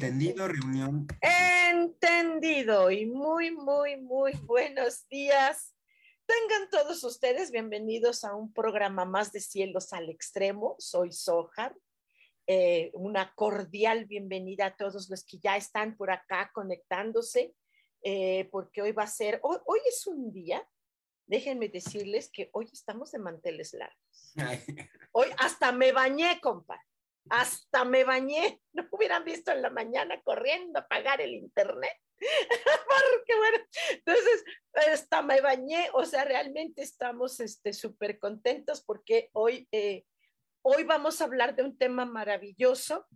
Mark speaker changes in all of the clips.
Speaker 1: Entendido, reunión.
Speaker 2: Entendido y muy, muy, muy buenos días. Tengan todos ustedes bienvenidos a un programa más de Cielos al Extremo. Soy Sojar. Eh, una cordial bienvenida a todos los que ya están por acá conectándose, eh, porque hoy va a ser, hoy, hoy, es un día, déjenme decirles que hoy estamos de manteles largos. Hoy hasta me bañé, compadre hasta me bañé, no hubieran visto en la mañana corriendo a pagar el internet. Porque bueno, entonces hasta me bañé, o sea, realmente estamos súper este, contentos porque hoy, eh, hoy vamos a hablar de un tema maravilloso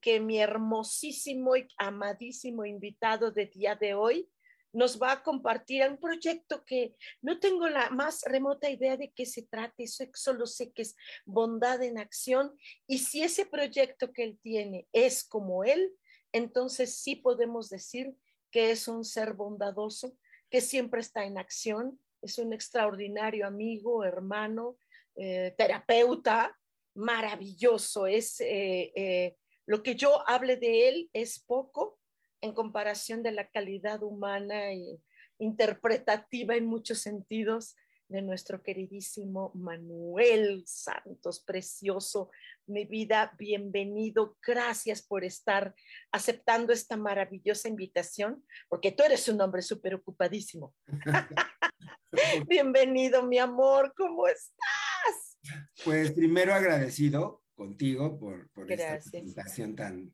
Speaker 2: que mi hermosísimo y amadísimo invitado de día de hoy nos va a compartir un proyecto que no tengo la más remota idea de qué se trate, solo sé que es bondad en acción y si ese proyecto que él tiene es como él, entonces sí podemos decir que es un ser bondadoso, que siempre está en acción, es un extraordinario amigo, hermano, eh, terapeuta, maravilloso, es eh, eh, lo que yo hable de él es poco, en comparación de la calidad humana e interpretativa en muchos sentidos de nuestro queridísimo Manuel Santos, precioso, mi vida, bienvenido, gracias por estar aceptando esta maravillosa invitación, porque tú eres un hombre súper ocupadísimo. bienvenido, mi amor, ¿cómo estás?
Speaker 1: Pues primero agradecido contigo por, por esta invitación tan,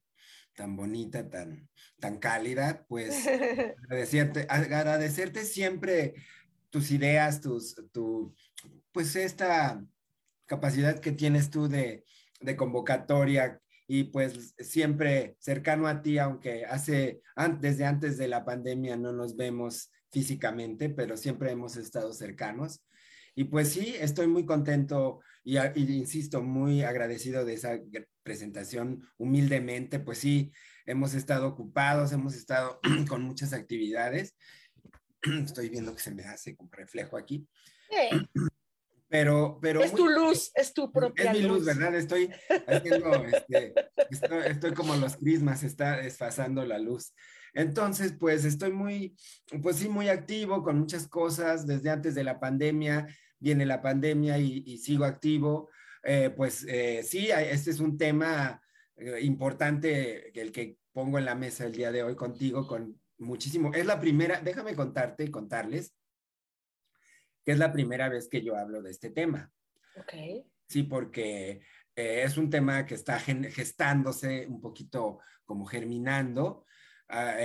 Speaker 1: tan bonita, tan, tan cálida, pues agradecerte, agradecerte siempre tus ideas, tus, tu, pues esta capacidad que tienes tú de, de convocatoria y pues siempre cercano a ti, aunque hace, desde antes de la pandemia no nos vemos físicamente, pero siempre hemos estado cercanos. Y pues sí, estoy muy contento y, insisto, muy agradecido de esa presentación humildemente. Pues sí, hemos estado ocupados, hemos estado con muchas actividades. Estoy viendo que se me hace un reflejo aquí. Pero, pero
Speaker 2: es tu luz, es tu propia
Speaker 1: Es mi luz, ¿verdad? Estoy haciendo, este, estoy, estoy, como los crismas, está desfasando la luz. Entonces, pues estoy muy, pues sí, muy activo con muchas cosas desde antes de la pandemia viene la pandemia y, sigo activo, eh, pues eh, sí, este es un tema eh, importante el que pongo en la mesa el día de hoy contigo con muchísimo. Es la primera, déjame contarte y contarles que es la primera vez que yo hablo de este tema.
Speaker 2: Ok.
Speaker 1: Sí, porque es un tema que está gestándose un poquito como germinando. Ah,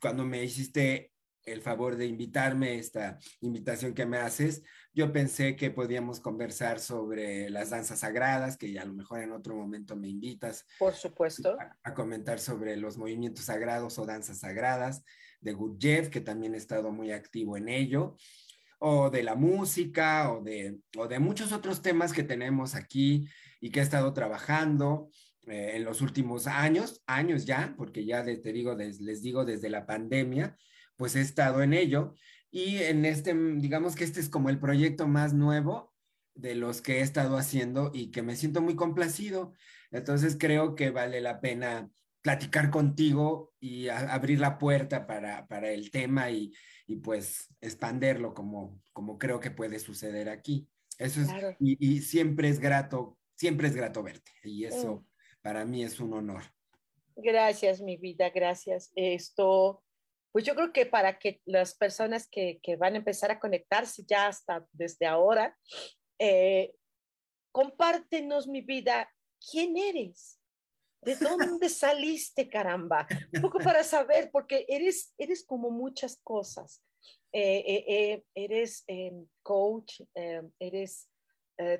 Speaker 1: cuando me hiciste el favor de invitarme, esta invitación que me haces. Yo pensé que podíamos conversar sobre las danzas sagradas, que ya a lo mejor en otro momento me invitas.
Speaker 2: Por supuesto.
Speaker 1: A, comentar sobre los movimientos sagrados o danzas sagradas de Gurdjieff, que también he estado muy activo en ello, o de la música, o de, o de muchos otros temas que tenemos aquí y que he estado trabajando. Eh, en los últimos años, años ya, porque ya te digo, les digo desde la pandemia, pues he estado en ello. Y en este, digamos que este es como el proyecto más nuevo de los que he estado haciendo y que me siento muy complacido. Entonces creo que vale la pena platicar contigo y abrir la puerta para, el tema y, pues expanderlo como, como creo que puede suceder aquí. Eso es, y, siempre es grato, siempre es grato verte y eso mm. para mí es un honor.
Speaker 2: Gracias, mi vida, gracias. Esto, pues yo creo que para que las personas que, que van a empezar a conectarse ya hasta desde ahora, eh, compártenos, mi vida, ¿quién eres? ¿De dónde saliste, caramba? Un poco para saber, porque eres, eres como muchas cosas. Eh, eh, eh, eres em, coach, em, eres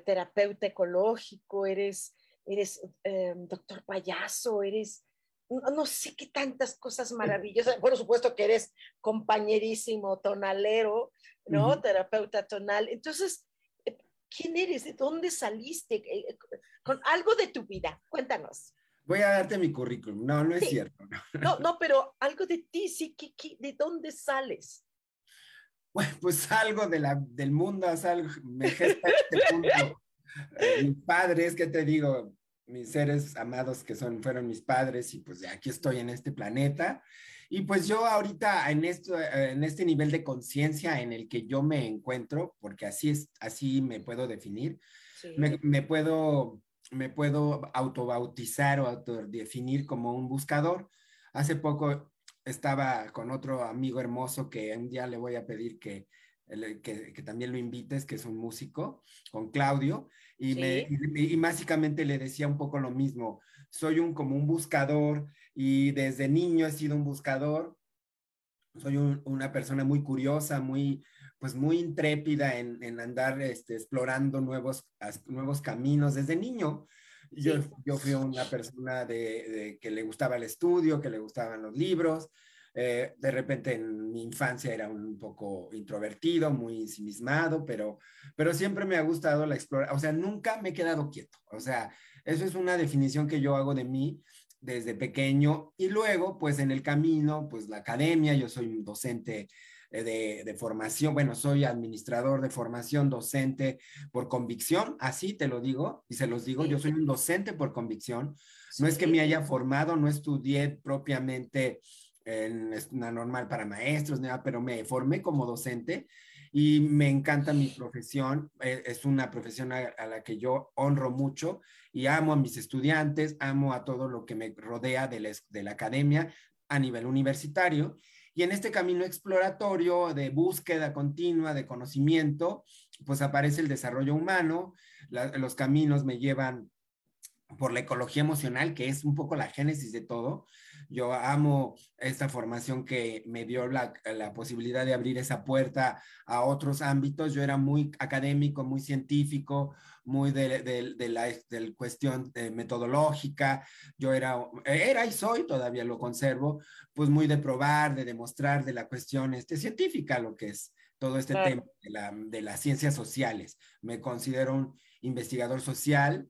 Speaker 2: terapeuta ecológico, eres, eres doctor payaso, eres no, sé qué tantas cosas maravillosas. Por supuesto que eres compañerísimo tonalero, ¿no? Terapeuta tonal. Entonces, ¿quién eres? ¿De dónde saliste? Con algo de tu vida. Cuéntanos.
Speaker 1: Voy a darte mi currículum. No, no es cierto.
Speaker 2: No. no, pero algo de ti, sí, ¿de dónde sales?
Speaker 1: Bueno, pues algo de la, del mundo, algo, me gesta este punto. Eh, mis padres, ¿qué te digo? Mis seres amados que son, fueron mis padres y pues aquí estoy en este planeta. Y pues yo ahorita en, esto, en este nivel de conciencia en el que yo me encuentro, porque así es, así me puedo definir, me, me, puedo, me puedo autobautizar o autodefinir como un buscador. Hace poco estaba con otro amigo hermoso que un día le voy a pedir que, que, que también lo invites, que es un músico, con Claudio, y, me, y, básicamente le decía un poco lo mismo. Soy un como un buscador y desde niño he sido un buscador. Soy una persona muy curiosa, muy, pues muy intrépida en, en andar este, explorando nuevos, nuevos caminos desde niño. Yo, yo fui una persona de, que le gustaba el estudio, que le gustaban los libros. Eh, de repente en mi infancia era un poco introvertido, muy ensimismado, pero, pero siempre me ha gustado la exploración. O sea, nunca me he quedado quieto. O sea, eso es una definición que yo hago de mí desde pequeño. Y luego, pues en el camino, pues la academia, yo soy un docente eh, de, formación, bueno, soy administrador de formación, docente por convicción, así te lo digo y se los digo, yo soy un docente por convicción, no es que me haya formado, no estudié propiamente en una normal para maestros, nada, pero me formé como docente y me encanta mi profesión, eh, es una profesión a, la que yo honro mucho y amo a mis estudiantes, amo a todo lo que me rodea de de la academia a nivel universitario y en este camino exploratorio de búsqueda continua de conocimiento, pues aparece el desarrollo humano, los caminos me llevan por la ecología emocional, que es un poco la génesis de todo. Yo amo esta formación que me dio la, la, posibilidad de abrir esa puerta a otros ámbitos. Yo era muy académico, muy científico, muy de, de, de la del cuestión eh, metodológica. Yo era, era y soy, todavía lo conservo, pues muy de probar, de demostrar, de la cuestión este, científica, lo que es todo este tema de, la, de las ciencias sociales. Me considero un investigador social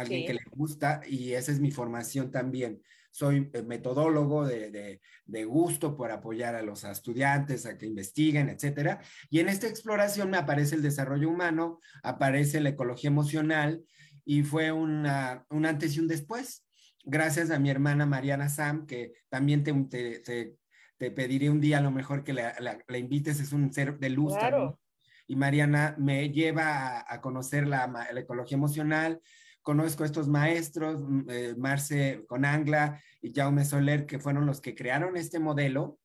Speaker 1: alguien que le gusta y esa es mi formación también. Soy eh, metodólogo de, de, gusto por apoyar a los estudiantes a que investiguen, etcétera. Y en esta exploración me aparece el desarrollo humano, aparece la ecología emocional y fue una, un antes y un después. Gracias a mi hermana Mariana Sam, que también te, te, te, pediré un día a lo mejor que la, la, invites, es un ser de luz. Claro. Y Mariana me lleva a, a conocer la, la ecología emocional, conozco a estos maestros, mm, eh, Marce Conangla y Jaume Soler, que fueron los que crearon este modelo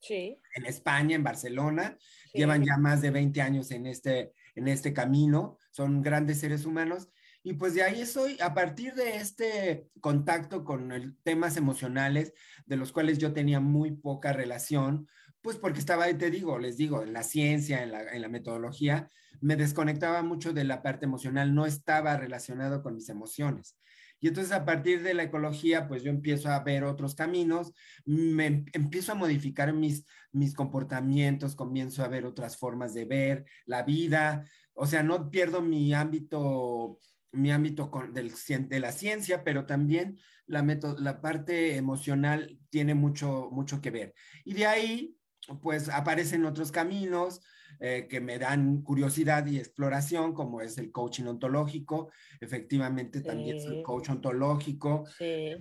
Speaker 1: sí. en España, en Barcelona. Llevan ya más de 20 años en este, en este camino, son grandes seres humanos. Y pues de ahí estoy, a partir de este contacto con el, temas emocionales, de los cuales yo tenía muy poca relación, pues porque estaba, te digo, les digo, en la ciencia, en la, en la, metodología, me desconectaba mucho de la parte emocional, no estaba relacionado con mis emociones. Y entonces a partir de la ecología, pues yo empiezo a ver otros caminos, me empiezo a modificar mis, mis comportamientos, comienzo a ver otras formas de ver la vida, o sea, no pierdo mi ámbito mi ámbito con, del, de la ciencia, pero también la, la parte emocional tiene mucho, mucho que ver. Y de ahí pues aparecen otros caminos eh, que me dan curiosidad y exploración, como es el coaching ontológico. Efectivamente, también soy coach ontológico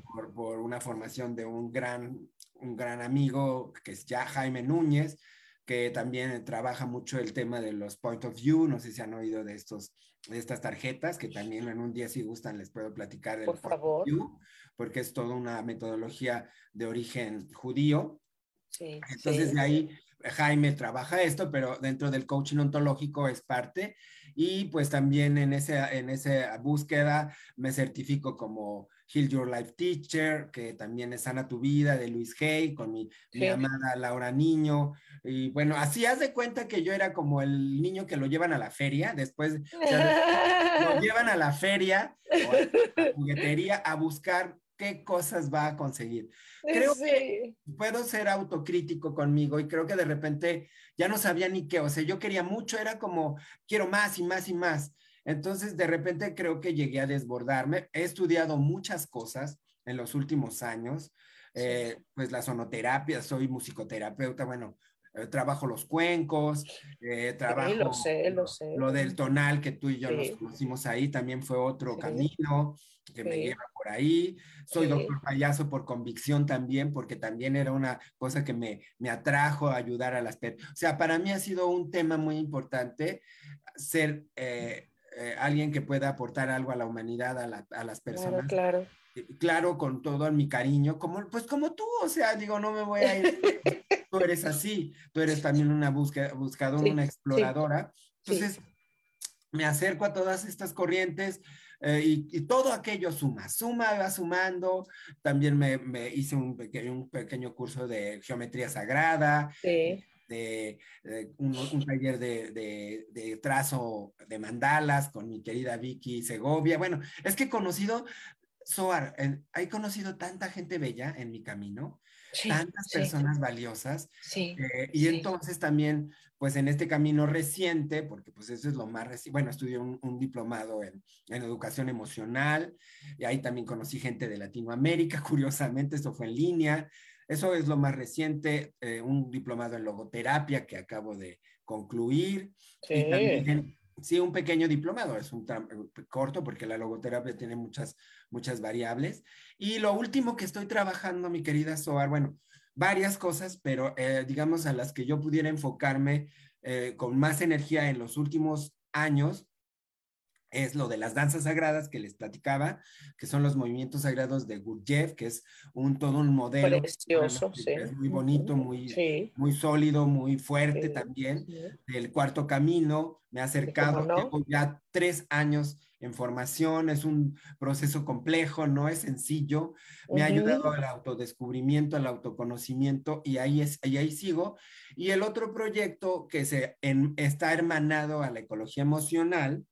Speaker 1: por, por, una formación de un gran, un gran amigo que es ya Jaime Núñez. que también trabaja mucho el tema de los point of view, no sé si han oído de estos de estas tarjetas, que también en un día si gustan les puedo platicar del
Speaker 2: Por favor.
Speaker 1: view, porque es toda una metodología de origen judío.
Speaker 2: Sí,
Speaker 1: Entonces
Speaker 2: sí.
Speaker 1: de ahí Jaime trabaja esto, pero dentro del coaching ontológico es parte y pues también en, ese, en esa búsqueda me certifico como Heal Your Life Teacher, que también es Sana Tu Vida de Luis Hay, con mi, mi amada Laura Niño. Y bueno, así haz de cuenta que yo era como el niño que lo llevan a la feria, después o sea, lo llevan a la feria o a la juguetería a buscar qué cosas va a conseguir. creo
Speaker 2: sí.
Speaker 1: Puedo ser autocrítico conmigo y creo que de repente ya no sabía ni qué, o sea, yo quería mucho, era como, quiero más y más y más. Entonces, de repente creo que llegué a desbordarme. He estudiado muchas cosas en los últimos años, eh, pues la sonoterapia, soy musicoterapeuta, bueno, eh, trabajo los cuencos, eh, trabajo
Speaker 2: Sí, lo sé, lo sé.
Speaker 1: lo del tonal que tú y yo
Speaker 2: Sí.
Speaker 1: nos conocimos ahí, también fue otro
Speaker 2: Sí.
Speaker 1: camino que me lleva por ahí. Soy doctor payaso por convicción también, porque también era una cosa que me, me atrajo a ayudar a las personas. O sea, para mí ha sido un tema muy importante ser eh, eh, alguien que pueda aportar algo a la humanidad, a, la- a las personas.
Speaker 2: Claro, claro.
Speaker 1: Claro, con todo mi cariño, como, pues como tú, o sea, digo, no me voy a ir. tú eres así, tú eres también una busca, buscadora,
Speaker 2: Sí,
Speaker 1: una exploradora.
Speaker 2: Sí.
Speaker 1: Entonces, me acerco a todas estas corrientes eh, y, y todo aquello suma, suma, va sumando. También me, me hice un pequeño, un pequeño curso de geometría sagrada, de, de un, un taller de, de, de trazo de mandalas con mi querida Vicky Segovia. Bueno, es que he conocido, Soar, en- he conocido tanta gente bella en mi camino,
Speaker 2: Sí,
Speaker 1: tantas
Speaker 2: sí,
Speaker 1: personas valiosas.
Speaker 2: sí.
Speaker 1: eh, y entonces también, pues en este camino reciente, porque pues eso es lo más reciente, bueno, estudié un, un diplomado en, en, educación emocional, y ahí también conocí gente de Latinoamérica, curiosamente, esto fue en línea, eso es lo más reciente, eh, un diplomado en logoterapia que acabo de concluir,
Speaker 2: Sí.
Speaker 1: y también, sí, un pequeño diplomado, es un corto porque la logoterapia tiene muchas, muchas variables. Y lo último que estoy trabajando, mi querida Soar, bueno, varias cosas, pero eh, digamos a las que yo pudiera enfocarme eh, con más energía en los últimos años, es lo de las danzas sagradas que les platicaba, que son los movimientos sagrados de Gurdjieff, que es un todo un modelo.
Speaker 2: Precioso, sí.
Speaker 1: Es muy bonito, muy,
Speaker 2: sí.
Speaker 1: muy sólido, muy fuerte
Speaker 2: Sí,
Speaker 1: también. Del cuarto camino, me ha acercado,
Speaker 2: no?
Speaker 1: llevo ya tres años en formación, es un proceso complejo, no es sencillo, me ha ayudado al autodescubrimiento, al autoconocimiento y ahí, es, y ahí sigo. Y el otro proyecto que se en- está hermanado a la ecología emocional,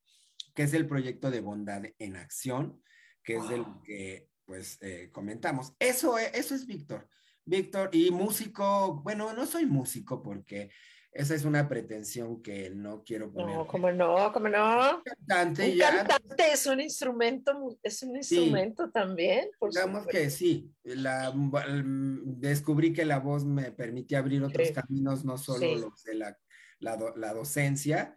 Speaker 1: que es el proyecto de bondad en acción, que es del que pues eh, comentamos. Eso es, eso es Víctor. Víctor y músico, bueno, no soy músico porque esa es una pretensión que no quiero poner.
Speaker 2: No, como no, como no.
Speaker 1: Cantante
Speaker 2: Un
Speaker 1: ya,
Speaker 2: cantante es un instrumento, es un instrumento también, por
Speaker 1: digamos
Speaker 2: supuesto.
Speaker 1: que sí, la, mm, descubrí que la voz me permitía abrir otros
Speaker 2: Sí.
Speaker 1: caminos, no solo
Speaker 2: Sí.
Speaker 1: los de la, la docencia,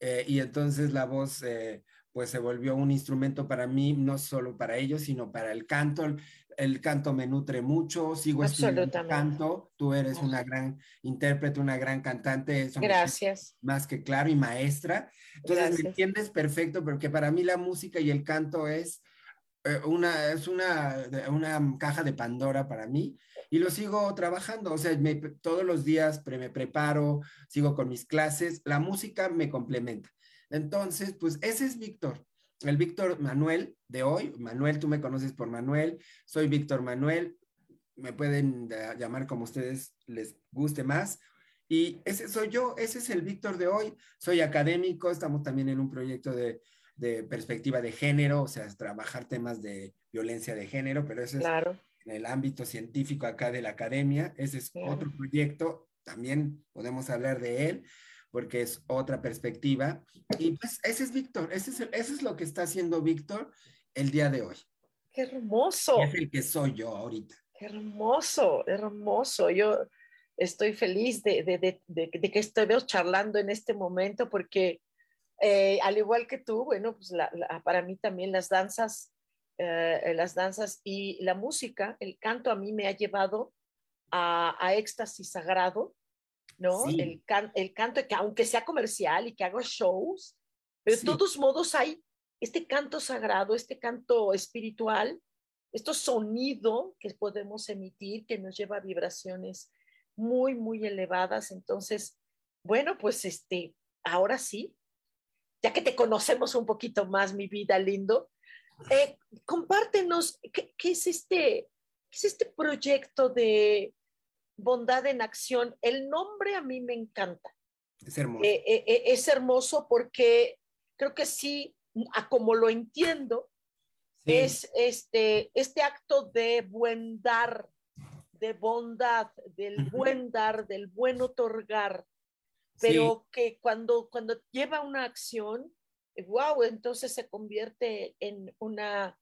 Speaker 1: eh, y entonces la voz eh, pues se volvió un instrumento para mí, no solo para ellos, sino para el canto. El, el canto me nutre mucho, sigo estudiando canto, tú eres una gran intérprete, una gran cantante, eso
Speaker 2: Gracias.
Speaker 1: más que claro y maestra. Entonces
Speaker 2: Gracias.
Speaker 1: me entiendes perfecto porque para mí la música y el canto es una, es una, una caja de Pandora para mí y lo sigo trabajando. O sea, todos los días pre- me preparo, sigo con mis clases, la música me complementa. Entonces, pues ese es Víctor. El Víctor Manuel de hoy, Manuel, tú me conoces por Manuel, soy Víctor Manuel, me pueden eh, llamar como ustedes les guste más. Y ese soy yo, ese es el Víctor de hoy. Soy académico, estamos también en un proyecto de, de perspectiva de género, o sea, trabajar temas de violencia de género, pero eso es en el ámbito científico acá de la academia. Ese es
Speaker 2: Claro.
Speaker 1: otro proyecto, también podemos hablar de él, porque es otra perspectiva. Y pues ese es Víctor, ese es, eso es lo que está haciendo Víctor el día de hoy.
Speaker 2: Qué hermoso.
Speaker 1: Es el que soy yo ahorita.
Speaker 2: Qué hermoso, hermoso. Yo estoy feliz de, de, de, de, de que estemos charlando en este momento porque eh, al igual que tú, bueno, pues la, la, para mí también las danzas, eh, las danzas y la música, el canto a mí me ha llevado a, a éxtasis sagrado ¿no? El, el canto, que aunque sea comercial y que haga shows, pero de todos modos hay este canto sagrado, este canto espiritual, este sonido que podemos emitir que nos lleva a vibraciones muy, muy elevadas. Entonces, bueno, pues este, ahora sí, ya que te conocemos un poquito más, mi vida lindo, eh, compártenos ¿qué, es este, qué es este proyecto de bondad en acción. El nombre a mí me encanta.
Speaker 1: Es hermoso.
Speaker 2: Eh, eh, es hermoso porque creo que sí, a como lo entiendo, es este, este acto de buen dar, de bondad, del buen dar, del buen otorgar, pero que cuando, cuando lleva una acción, wow, entonces se convierte en una,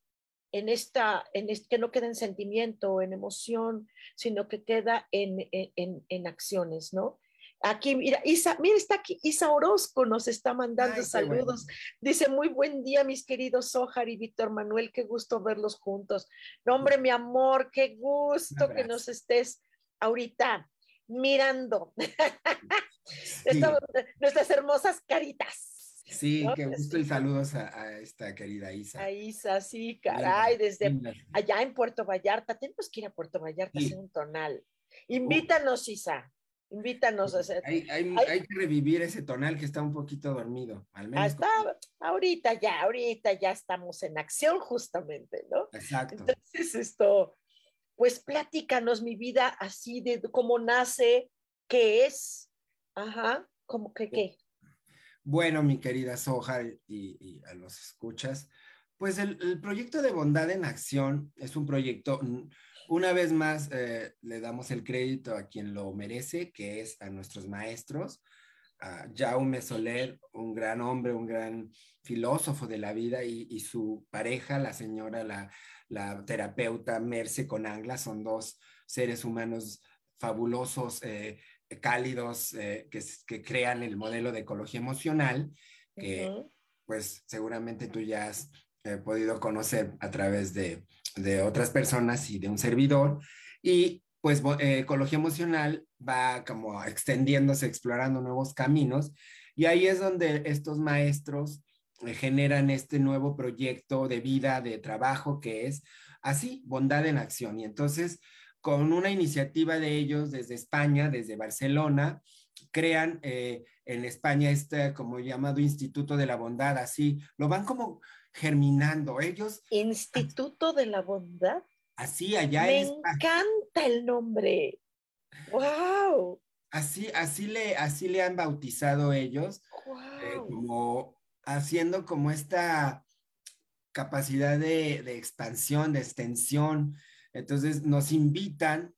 Speaker 2: en esta, en que no queda en sentimiento, en emoción, sino que queda en, en, en acciones, ¿no? Aquí, mira, Isa, mira, está aquí, Isa Orozco nos está mandando saludos. Dice, muy buen día, mis queridos Sojar y Víctor Manuel, qué gusto verlos juntos. No, hombre, mi amor, qué gusto que nos estés ahorita mirando nuestras hermosas caritas.
Speaker 1: Sí, qué gusto y saludos a, esta querida Isa.
Speaker 2: A Isa, sí, caray, desde allá en Puerto Vallarta. Tenemos que ir a Puerto Vallarta a hacer un tonal. Invítanos, Isa. Invítanos a hacer.
Speaker 1: Hay, hay, que revivir ese tonal que está un poquito dormido, al menos.
Speaker 2: Hasta ahorita ya, ahorita ya estamos en acción justamente, ¿no?
Speaker 1: Exacto.
Speaker 2: Entonces esto, pues platícanos mi vida así de cómo nace, qué es, ajá, como que qué.
Speaker 1: Bueno, mi querida Soja y, a los escuchas, pues el, el, proyecto de Bondad en Acción es un proyecto una vez más, eh, le damos el crédito a quien lo merece, que es a nuestros maestros, a Jaume Soler, un gran hombre, un gran filósofo de la vida, y, su pareja, la señora, la, terapeuta Merce Conangla, son dos seres humanos fabulosos, eh, cálidos, eh, que, crean el modelo de ecología emocional, que pues seguramente tú ya has podido conocer a través de, de otras personas y de un servidor. Y pues eh, ecología emocional va como extendiéndose, explorando nuevos caminos. Y ahí es donde estos maestros eh, generan este nuevo proyecto de vida, de trabajo, que es así, bondad en acción. Y entonces, con una iniciativa de ellos desde España, desde Barcelona, crean eh, en España este como llamado Instituto de la Bondad, así, lo van como germinando. Ellos.
Speaker 2: Instituto de la Bondad.
Speaker 1: Así, allá
Speaker 2: Me encanta el nombre. ¡Wow!
Speaker 1: Así, así, le, así le han bautizado ellos, eh, como haciendo como esta capacidad de, expansión, de extensión. Entonces nos invitan,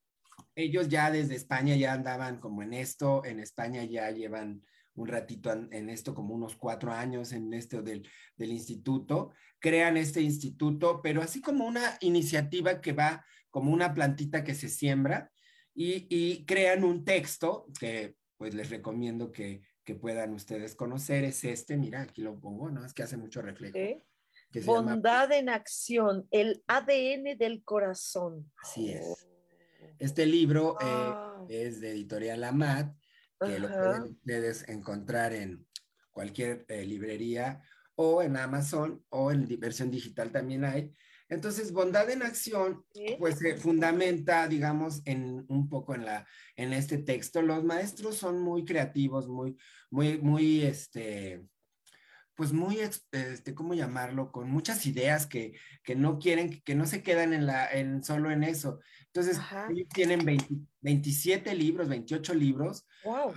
Speaker 1: ellos ya desde España ya andaban como en esto, en España ya llevan un ratito en, esto, como unos cuatro años en esto del, instituto, crean este instituto, pero así como una iniciativa que va como una plantita que se siembra y, crean un texto que pues les recomiendo que, puedan ustedes conocer, es este, mira, aquí lo pongo, ¿no? Es que hace mucho reflejo.
Speaker 2: Bondad en acción, el ADN del corazón.
Speaker 1: Así es. Oh. Este libro eh, es de Editorial Amat que lo pueden ustedes encontrar en cualquier eh, librería o en Amazon o en versión digital también hay. Entonces, bondad en acción, pues se fundamenta, digamos, en un poco en la en este texto. Los maestros son muy creativos, muy, muy, muy, este, pues muy, este, ¿cómo llamarlo? Con muchas ideas que, que no quieren, que no se quedan en la, en, solo en eso. Entonces, ellos tienen 27 libros, 28 libros.
Speaker 2: Wow.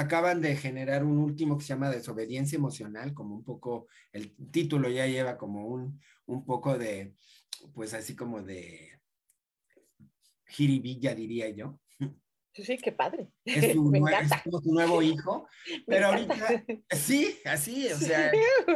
Speaker 1: Acaban de generar un último que se llama Desobediencia Emocional, como un poco, el título ya lleva como un, un poco de, pues así como de jiribilla, diría yo.
Speaker 2: Sí, sí, qué padre.
Speaker 1: Es tu, nuevo hijo. Pero ahorita, sí, así, o sea,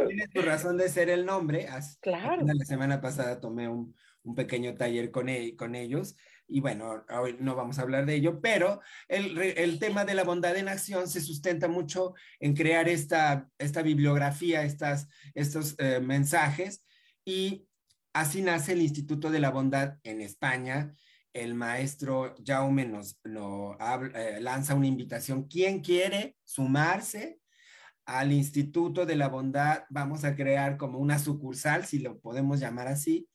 Speaker 1: tiene tu razón de ser el nombre.
Speaker 2: Claro.
Speaker 1: La semana pasada tomé un, un pequeño taller con, e, con ellos y bueno, hoy no vamos a hablar de ello, pero el, el, tema de la bondad en acción se sustenta mucho en crear esta, esta bibliografía, estas, estos eh, mensajes y así nace el Instituto de la Bondad en España el maestro Jaume nos, eh, lanza una invitación. ¿Quién quiere sumarse al Instituto de la Bondad? Vamos a crear como una sucursal, si lo podemos llamar así,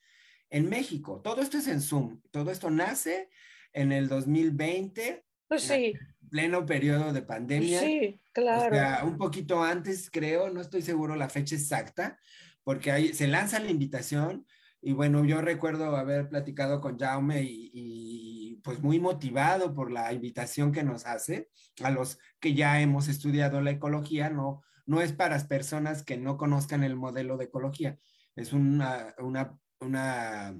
Speaker 1: en México. Todo esto es en Zoom. Todo esto nace en el 2020.
Speaker 2: Pues sí.
Speaker 1: pleno periodo de pandemia.
Speaker 2: Sí, claro.
Speaker 1: O sea, un poquito antes, creo, no estoy seguro la fecha exacta, porque ahí se lanza la invitación y bueno, yo recuerdo haber platicado con Jaume y, pues muy motivado por la invitación que nos hace a los que ya hemos estudiado la ecología, no, no es para las personas que no conozcan el modelo de ecología, es una, una, una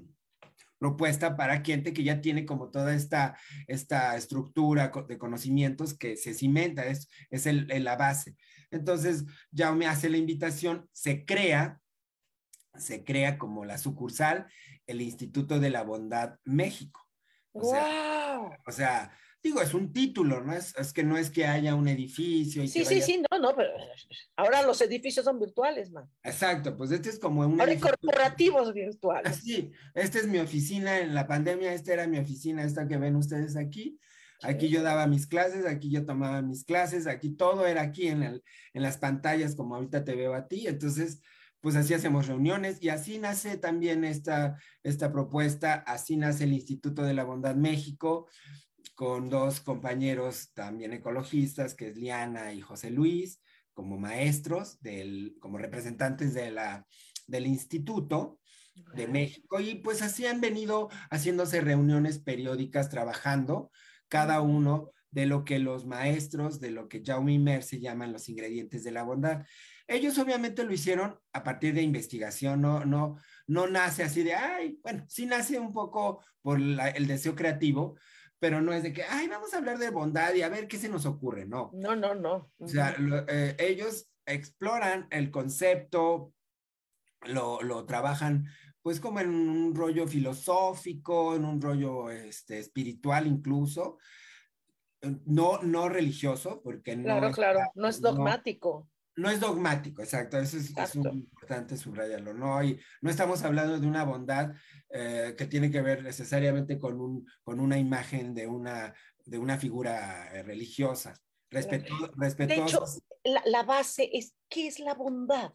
Speaker 1: propuesta para gente que ya tiene como toda esta, esta estructura de conocimientos que se cimenta, es, es el, la base. Entonces, Jaume hace la invitación, se crea se crea como la sucursal el Instituto de la Bondad México. O, sea, o sea, digo, es un título, ¿no? Es, es, que no es que haya un edificio. Y
Speaker 2: sí, sí, sí, no, no, pero ahora los edificios son virtuales, man.
Speaker 1: Exacto, pues este es como un...
Speaker 2: Ahora hay corporativos virtuales.
Speaker 1: Sí, esta es mi oficina en la pandemia, esta era mi oficina, esta que ven ustedes aquí. Aquí yo daba mis clases, aquí yo tomaba mis clases, aquí todo era aquí en, el, en las pantallas como ahorita te veo a ti. Entonces, pues así hacemos reuniones y así nace también esta, esta propuesta, así nace el Instituto de la Bondad México con dos compañeros también ecologistas, que es Liana y José Luis, como maestros, del, como representantes de la, del Instituto de México. Y pues así han venido haciéndose reuniones periódicas trabajando cada uno de lo que los maestros, de lo que Jaume y se llaman los ingredientes de la bondad. Ellos obviamente lo hicieron a partir de investigación, no, no, no nace así de, ay, bueno, sí nace un poco por el deseo creativo, pero no es de que, ay, vamos a hablar de bondad y a ver qué se nos ocurre, no.
Speaker 2: No, no, no.
Speaker 1: O sea, eh, ellos exploran el concepto, lo, trabajan pues como en un rollo filosófico, en un rollo este, espiritual incluso, no, no religioso, porque no...
Speaker 2: Claro, claro, no es dogmático
Speaker 1: no es dogmático, exacto, eso es, muy importante subrayarlo, ¿no? hay no estamos hablando de una bondad eh, que tiene que ver necesariamente con, un, con una imagen de una, de una figura eh, religiosa. Respeto,
Speaker 2: De hecho, la, base es, ¿qué es la bondad?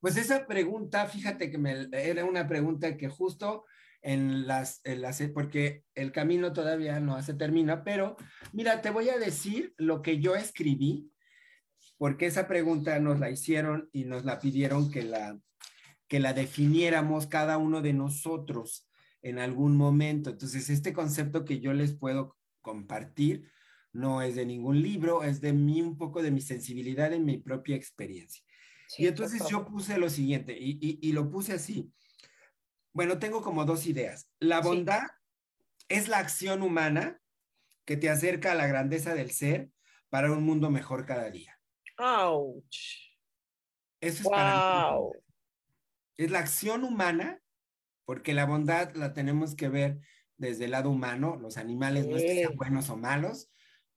Speaker 1: Pues esa pregunta, fíjate que me, era una pregunta que justo en las, en las, porque el camino todavía no se termina, pero mira, te voy a decir lo que yo escribí porque esa pregunta nos la hicieron y nos la pidieron que la, que la definiéramos cada uno de nosotros en algún momento. Entonces, este concepto que yo les puedo compartir no es de ningún libro, es de mí un poco de mi sensibilidad en mi propia experiencia. y entonces yo puse lo siguiente, y, lo puse así. Bueno, tengo como dos ideas. La bondad es la acción humana que te acerca a la grandeza del ser para un mundo mejor cada día.
Speaker 2: ¡Auch!
Speaker 1: Eso es para Es la acción humana, porque la bondad la tenemos que ver desde el lado humano. Los animales no es que sean buenos o malos.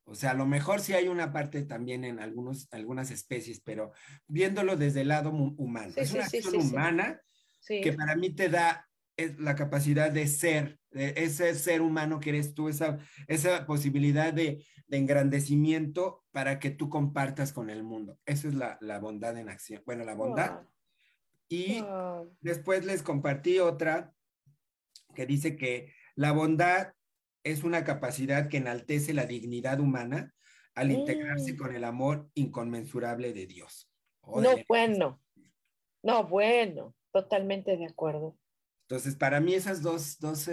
Speaker 1: O sea, a lo mejor sí hay una parte también en algunos, algunas especies, pero viéndolo desde el lado humano. es una acción humana que para mí te da es la capacidad de ser, de ese ser humano que eres tú, esa, esa posibilidad de, de engrandecimiento para que tú compartas con el mundo. Esa es la, la bondad en acción. Bueno, la bondad. Y después les compartí otra que dice que la bondad es una capacidad que enaltece la dignidad humana al integrarse mm. con el amor inconmensurable de Dios.
Speaker 2: No, bueno. No, bueno. Totalmente de acuerdo.
Speaker 1: Entonces, para mí esas dos, dos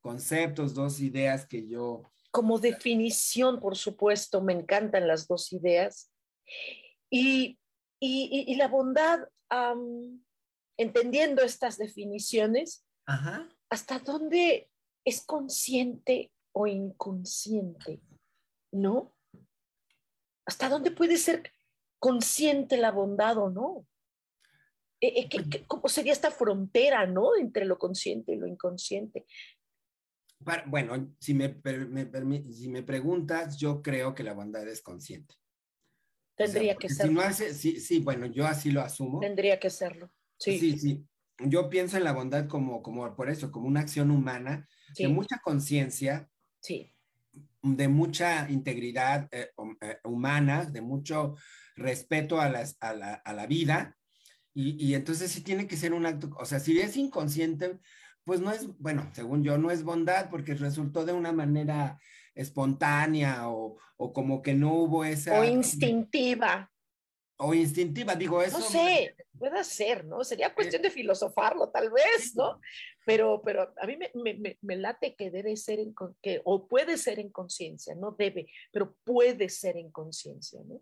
Speaker 1: conceptos, dos ideas que yo...
Speaker 2: Como definición, por supuesto, me encantan las dos ideas. Y, y, la bondad, entendiendo estas definiciones, ¿hasta dónde es consciente o inconsciente? ¿No? ¿Hasta dónde puede ser consciente la bondad o no? Eh, eh, ¿Cómo sería esta frontera, ¿no? Entre lo consciente y lo inconsciente.
Speaker 1: bueno, si me, si me preguntas, yo creo que la bondad es consciente.
Speaker 2: Tendría que serlo.
Speaker 1: Si no hace, sí, sí, bueno, yo así lo asumo.
Speaker 2: Tendría que serlo. Sí,
Speaker 1: sí. sí. yo pienso en la bondad como, como por eso, como una acción humana de mucha conciencia,
Speaker 2: sí.
Speaker 1: de mucha integridad eh, eh, humana, de mucho respeto a, a, la, a la, vida. Y, y, entonces sí tiene que ser un acto, o sea, si es inconsciente, pues no es, bueno, según yo, no es bondad porque resultó de una manera espontánea o, o como que no hubo esa...
Speaker 2: O instintiva
Speaker 1: o instintiva, digo eso.
Speaker 2: No sé, puede ser, ¿no? Sería eh, cuestión de filosofarlo, tal vez, ¿no? Pero, pero a mí me, me, me late que debe ser, en, que, o puede ser en conciencia, no debe, pero puede ser en conciencia, ¿no?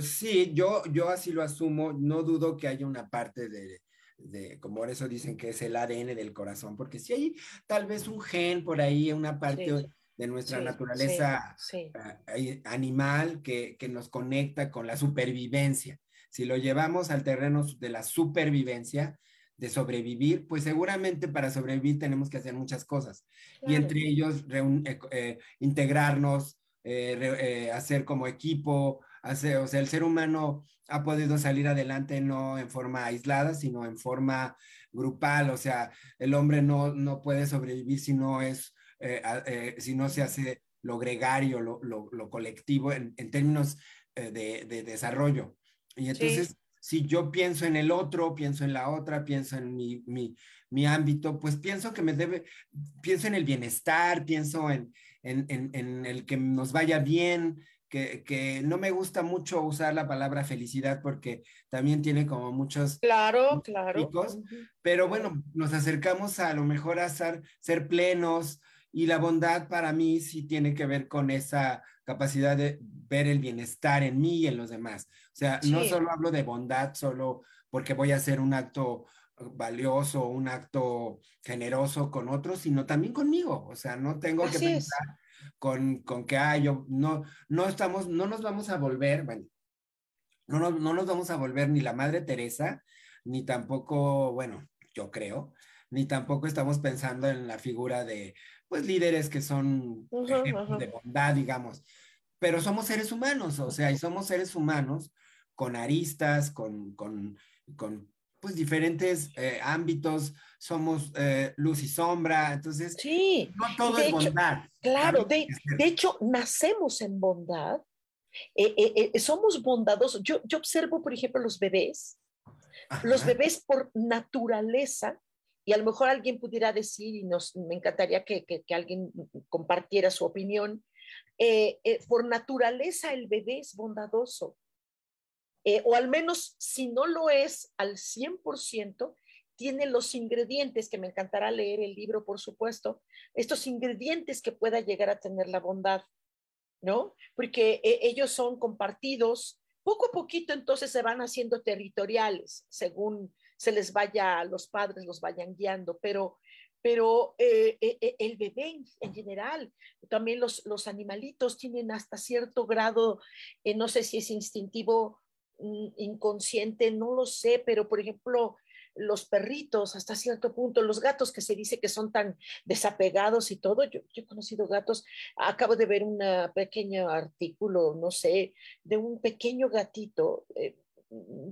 Speaker 1: Sí, yo, yo así lo asumo, no dudo que haya una parte de, de, como por eso dicen que es el ADN del corazón, porque si hay tal vez un gen por ahí, una parte de nuestra naturaleza eh, animal que, que, nos conecta con la supervivencia. Si lo llevamos al terreno de la supervivencia, de sobrevivir, pues seguramente para sobrevivir tenemos que hacer muchas cosas. Y entre ellos eh, eh, integrarnos, hacer como equipo, hacer, o sea, el ser humano ha podido salir adelante no en forma aislada, sino en forma grupal, o sea, el hombre no, no puede sobrevivir si no es eh, eh, si no se hace lo gregario, lo, lo, colectivo en, en términos eh, de, de, desarrollo. Y entonces, si yo pienso en el otro, pienso en la otra, pienso en mi, mi, mi ámbito, pues pienso que me debe, pienso en el bienestar, pienso en, en, en el que nos vaya bien, que, que, no me gusta mucho usar la palabra felicidad porque también tiene como muchos...
Speaker 2: Claro, claro.
Speaker 1: pero bueno, nos acercamos a, a lo mejor a ser, ser plenos, y la bondad para mí sí tiene que ver con esa capacidad de ver el bienestar en mí y en los demás. O sea, no solo hablo de bondad solo porque voy a hacer un acto valioso, un acto generoso con otros, sino también conmigo. O sea, no tengo que pensar con, con, que, ah, yo no, no estamos, no nos vamos a volver, bueno, no nos, no nos vamos a volver ni la Madre Teresa, ni tampoco, bueno, yo creo, ni tampoco estamos pensando en la figura de pues líderes que son de bondad, digamos. Pero somos seres humanos, o sea, y somos seres humanos con aristas, con, con, con pues diferentes eh, ámbitos, somos eh, luz y sombra, entonces
Speaker 2: sí,
Speaker 1: no todo es bondad.
Speaker 2: Claro, de, de, hecho, nacemos en bondad, eh, somos bondadosos. Yo, yo observo, por ejemplo, los bebés, los bebés por naturaleza y a lo mejor alguien pudiera decir, y nos, me encantaría que, que, alguien compartiera su opinión, eh, eh, por naturaleza el bebé es bondadoso, eh, o al menos si no lo es al 100%, tiene los ingredientes, que me encantará leer el libro, por supuesto, estos ingredientes que pueda llegar a tener la bondad, ¿no? Porque ellos son compartidos, poco a poquito entonces se van haciendo territoriales, según se les vaya, los padres los vayan guiando, pero, pero eh, eh, eh, el bebé en, general, también los, los animalitos tienen hasta cierto grado, no sé si es instintivo, inconsciente, no lo sé, pero por ejemplo, los perritos hasta cierto punto, los gatos que se dice que son tan desapegados y todo. Yo, he conocido gatos, acabo de ver un pequeño artículo, no sé, de un pequeño gatito,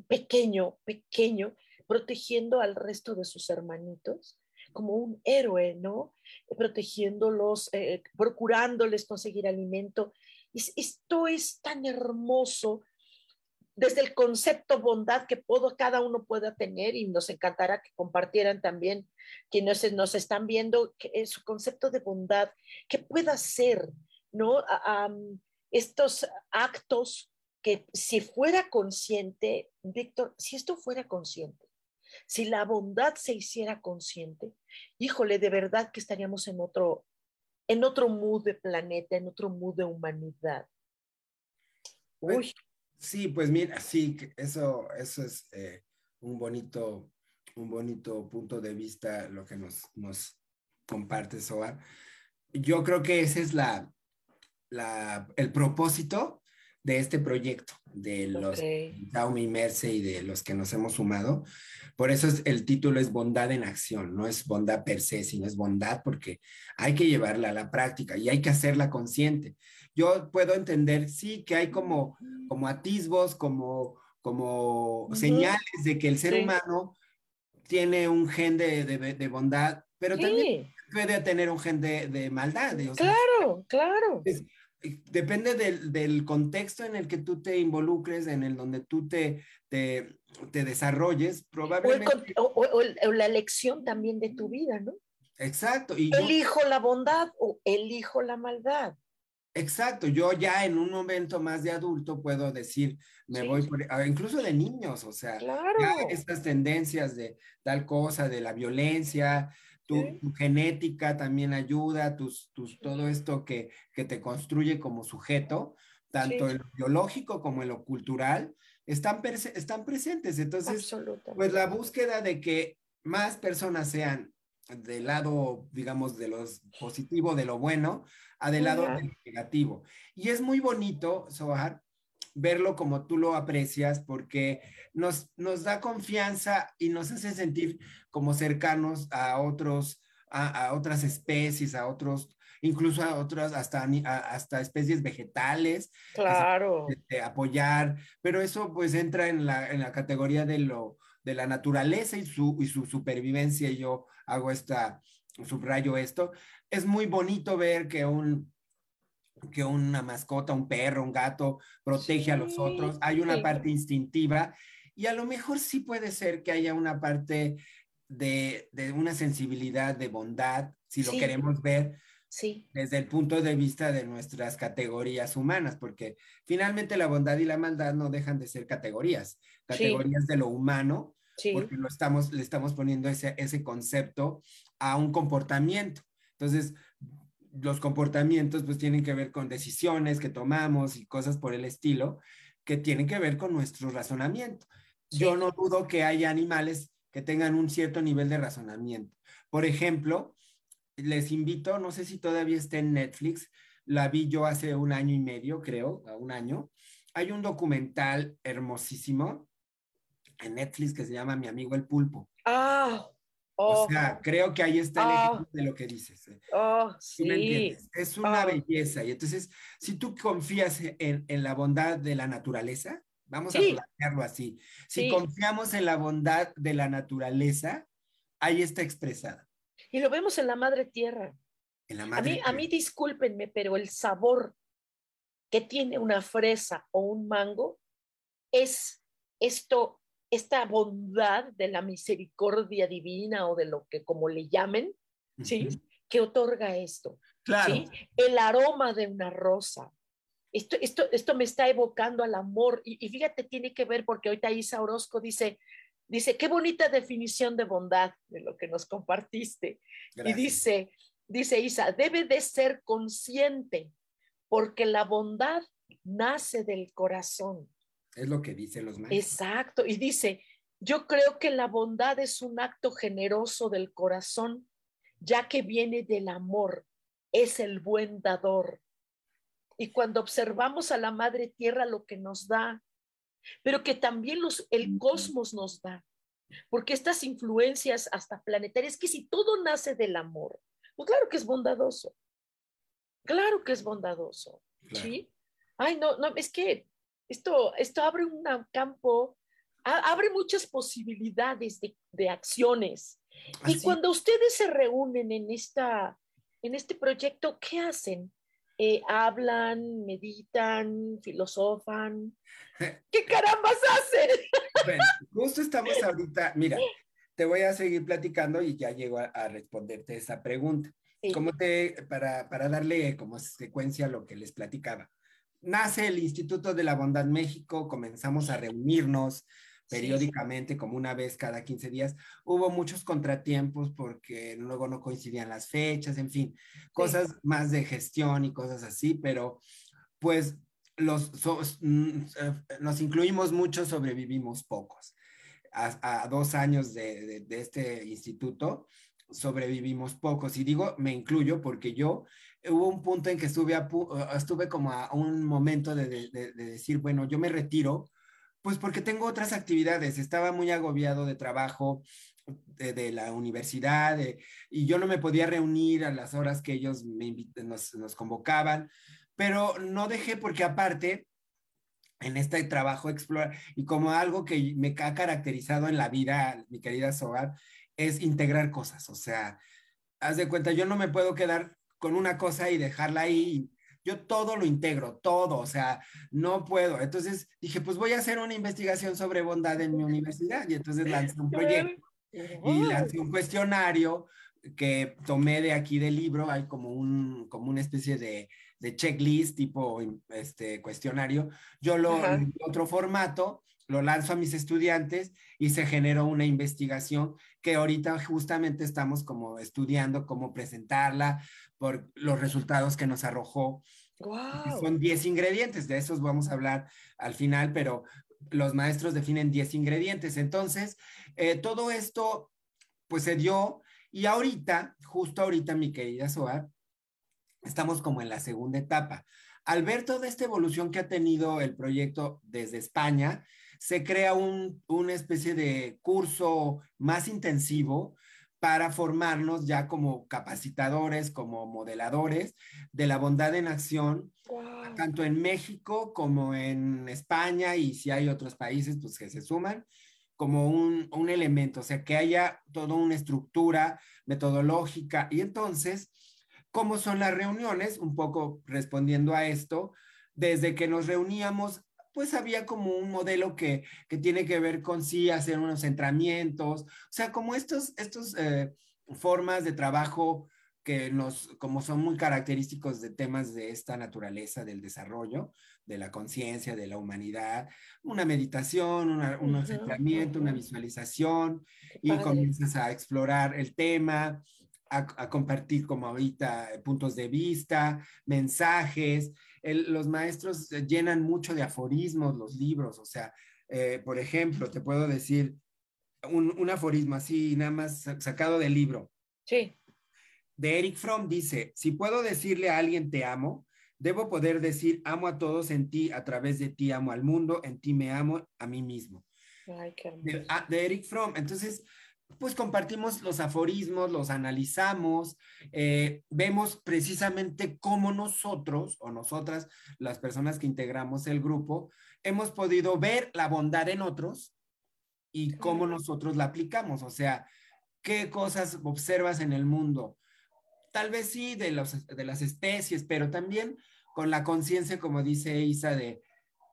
Speaker 2: pequeño, pequeño, protegiendo al resto de sus hermanitos como un héroe, ¿no? Protegiéndolos, eh, procurándoles conseguir alimento. esto es tan hermoso desde el concepto bondad que todo, cada uno pueda tener y nos encantará que compartieran también quienes nos están viendo que, su concepto de bondad, que pueda ser, ¿no? estos actos que si fuera consciente, Víctor, si esto fuera consciente, si la bondad se hiciera consciente, híjole, de verdad que estaríamos en otro, en otro mood de planeta, en otro mood de humanidad.
Speaker 1: Pues, Uy. Sí, pues mira, sí, eso, eso es eh, un bonito, un bonito punto de vista lo que nos, nos comparte Soa. Yo creo que ese es la, la, el propósito de este proyecto, de los okay. y Merce y de los que nos hemos sumado. Por eso es, el título es Bondad en Acción, no es bondad per se, sino es bondad porque hay que llevarla a la práctica y hay que hacerla consciente. Yo puedo entender, sí, que hay como, como atisbos, como, como señales de que el ser humano tiene un gen de, bondad, pero también puede tener un gen de, maldad.
Speaker 2: claro, claro.
Speaker 1: depende del, contexto en el que tú te involucres, en el donde tú te, te, desarrolles, probablemente.
Speaker 2: O, la elección también de tu vida, ¿no?
Speaker 1: Exacto.
Speaker 2: Y elijo la bondad o elijo la maldad.
Speaker 1: Exacto, yo ya en un momento más de adulto puedo decir, me voy por, ah, incluso de niños, o sea, estas tendencias de tal cosa, de la violencia, tu, genética también ayuda, tus, tus, todo esto que, que te construye como sujeto, tanto en lo biológico como en lo cultural, están, están presentes. Entonces, pues la búsqueda de que más personas sean del lado, digamos, de lo positivo, de lo bueno, a del lado negativo. Y es muy bonito, Sohar, verlo como tú lo aprecias porque nos, nos da confianza y nos hace sentir como cercanos a otros, a, otras especies, a otros, incluso a otras, hasta, hasta especies vegetales.
Speaker 2: Claro.
Speaker 1: De, apoyar, pero eso pues entra en la, en la categoría de lo, de la naturaleza y su, y su supervivencia. Yo hago esta, subrayo esto, es muy bonito ver que un que una mascota, un perro, un gato protege a los otros. Hay una parte instintiva y a lo mejor sí puede ser que haya una parte de, de una sensibilidad de bondad, si lo queremos ver,
Speaker 2: sí.
Speaker 1: desde el punto de vista de nuestras categorías humanas, porque finalmente la bondad y la maldad no dejan de ser categorías, categorías de lo humano, porque lo estamos, le estamos poniendo ese, ese concepto a un comportamiento. Entonces, los comportamientos pues tienen que ver con decisiones que tomamos y cosas por el estilo que tienen que ver con nuestro razonamiento. Yo no dudo que haya animales que tengan un cierto nivel de razonamiento. Por ejemplo, les invito, no sé si todavía está en Netflix, la vi yo hace un año y medio, creo, a un año. Hay un documental hermosísimo en Netflix que se llama Mi amigo el pulpo.
Speaker 2: Ah,
Speaker 1: o sea, creo que ahí está el oh. ejemplo de lo que dices.
Speaker 2: ¿eh? Oh, sí.
Speaker 1: Es una oh. belleza. Y entonces, si tú confías en, la bondad de la naturaleza, vamos a plantearlo así. Si confiamos en la bondad de la naturaleza, ahí está expresada.
Speaker 2: Y lo vemos en la madre tierra.
Speaker 1: En la
Speaker 2: madre a mí, a mí discúlpenme, pero el sabor que tiene una fresa o un mango es esto esta bondad de la misericordia divina o de lo que como le llamen, ¿sí? Que otorga esto.
Speaker 1: Claro.
Speaker 2: El aroma de una rosa. Esto, esto, esto me está evocando al amor y, fíjate, tiene que ver porque ahorita Isa Orozco dice, dice, qué bonita definición de bondad de lo que nos compartiste. Y dice, dice Isa, debe de ser consciente porque la bondad nace del corazón.
Speaker 1: Es lo que dicen los maestros.
Speaker 2: Exacto. Y dice, yo creo que la bondad es un acto generoso del corazón, ya que viene del amor, es el buen dador. Y cuando observamos a la Madre Tierra lo que nos da, pero que también los, el cosmos nos da, porque estas influencias hasta planetarias, que si todo nace del amor, pues claro que es bondadoso, claro que es bondadoso, ¿sí? Ay, no, no, es que esto, esto abre un campo, abre muchas posibilidades de, acciones. Y cuando ustedes se reúnen en, esta, en este proyecto, ¿qué hacen? Eh, hablan, meditan, filosofan. ¿Qué carambas hacen?
Speaker 1: justo estamos ahorita, mira, te voy a seguir platicando y ya llego a, responderte esa pregunta. Como te, para, para darle como secuencia a lo que les platicaba nace el Instituto de la Bondad México, comenzamos a reunirnos periódicamente, como una vez cada 15 días. Hubo muchos contratiempos porque luego no coincidían las fechas, en fin, cosas más de gestión y cosas así, pero pues los, mm, eh, nos incluimos muchos, sobrevivimos pocos. A, dos años de, de este instituto, sobrevivimos pocos. Y digo, me incluyo porque yo hubo un punto en que estuve, estuve como a un momento de, decir, bueno, yo me retiro, pues porque tengo otras actividades. Estaba muy agobiado de trabajo de, la universidad y yo no me podía reunir a las horas que ellos nos convocaban, pero no dejé porque aparte en este trabajo explorar y como algo que me ha caracterizado en la vida, mi querida Soar, es integrar cosas. O sea, haz de cuenta, yo no me puedo quedar con una cosa y dejarla ahí. Yo todo lo integro, todo, o sea, no puedo. Entonces dije, pues voy a hacer una investigación sobre bondad en mi universidad. Y entonces lancé un proyecto y lancé un cuestionario que tomé de aquí del libro, hay como, un, como una especie de, de checklist tipo este, cuestionario. Yo lo, en otro formato, lo lanzo a mis estudiantes y se generó una investigación que ahorita justamente estamos como estudiando cómo presentarla por los resultados que nos arrojó. Son 10 ingredientes, de esos vamos a hablar al final, pero los maestros definen 10 ingredientes. Entonces, eh, todo esto pues se dio y ahorita, justo ahorita, mi querida Soar, estamos como en la segunda etapa. Al ver toda esta evolución que ha tenido el proyecto desde España, se crea un, una especie de curso más intensivo para formarnos ya como capacitadores, como modeladores de la bondad en acción, tanto en México como en España y si hay otros países, pues que se suman como un, un elemento, o sea, que haya toda una estructura metodológica. Y entonces, ¿cómo son las reuniones? Un poco respondiendo a esto, desde que nos reuníamos pues había como un modelo que, que, tiene que ver con sí hacer unos centramientos, o sea, como estos, estos eh, formas de trabajo que nos, como son muy característicos de temas de esta naturaleza del desarrollo, de la conciencia, de la humanidad, una meditación, un centramiento, una visualización, y comienzas a explorar el tema, a, compartir como ahorita puntos de vista, mensajes. Los maestros llenan mucho de aforismos los libros, o sea, eh, por ejemplo, te puedo decir un, un, aforismo así, nada más sacado del libro.
Speaker 2: Sí.
Speaker 1: De Eric Fromm dice, si puedo decirle a alguien te amo, debo poder decir amo a todos en ti, a través de ti amo al mundo, en ti me amo a mí mismo.
Speaker 2: Ay, qué
Speaker 1: de, ah, de Eric Fromm. Entonces, pues compartimos los aforismos, los analizamos, eh, vemos precisamente cómo nosotros o nosotras, las personas que integramos el grupo, hemos podido ver la bondad en otros y cómo nosotros la aplicamos. O sea, qué cosas observas en el mundo. Tal vez sí de, los, de las especies, pero también con la conciencia, como dice Isa, de,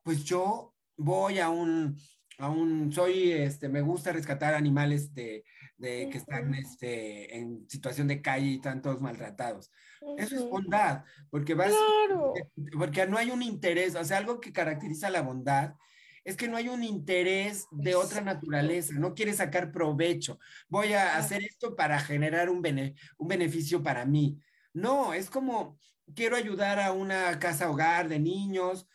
Speaker 1: pues yo voy a un, aún soy, este, me gusta rescatar animales de, de que están este, en situación de calle y están todos maltratados. Eso es bondad, porque vas, porque no hay un interés, o sea, algo que caracteriza la bondad es que no hay un interés de otra naturaleza, no quiere sacar provecho. Voy a hacer esto para generar un, un beneficio para mí. No, es como quiero ayudar a una casa hogar de niños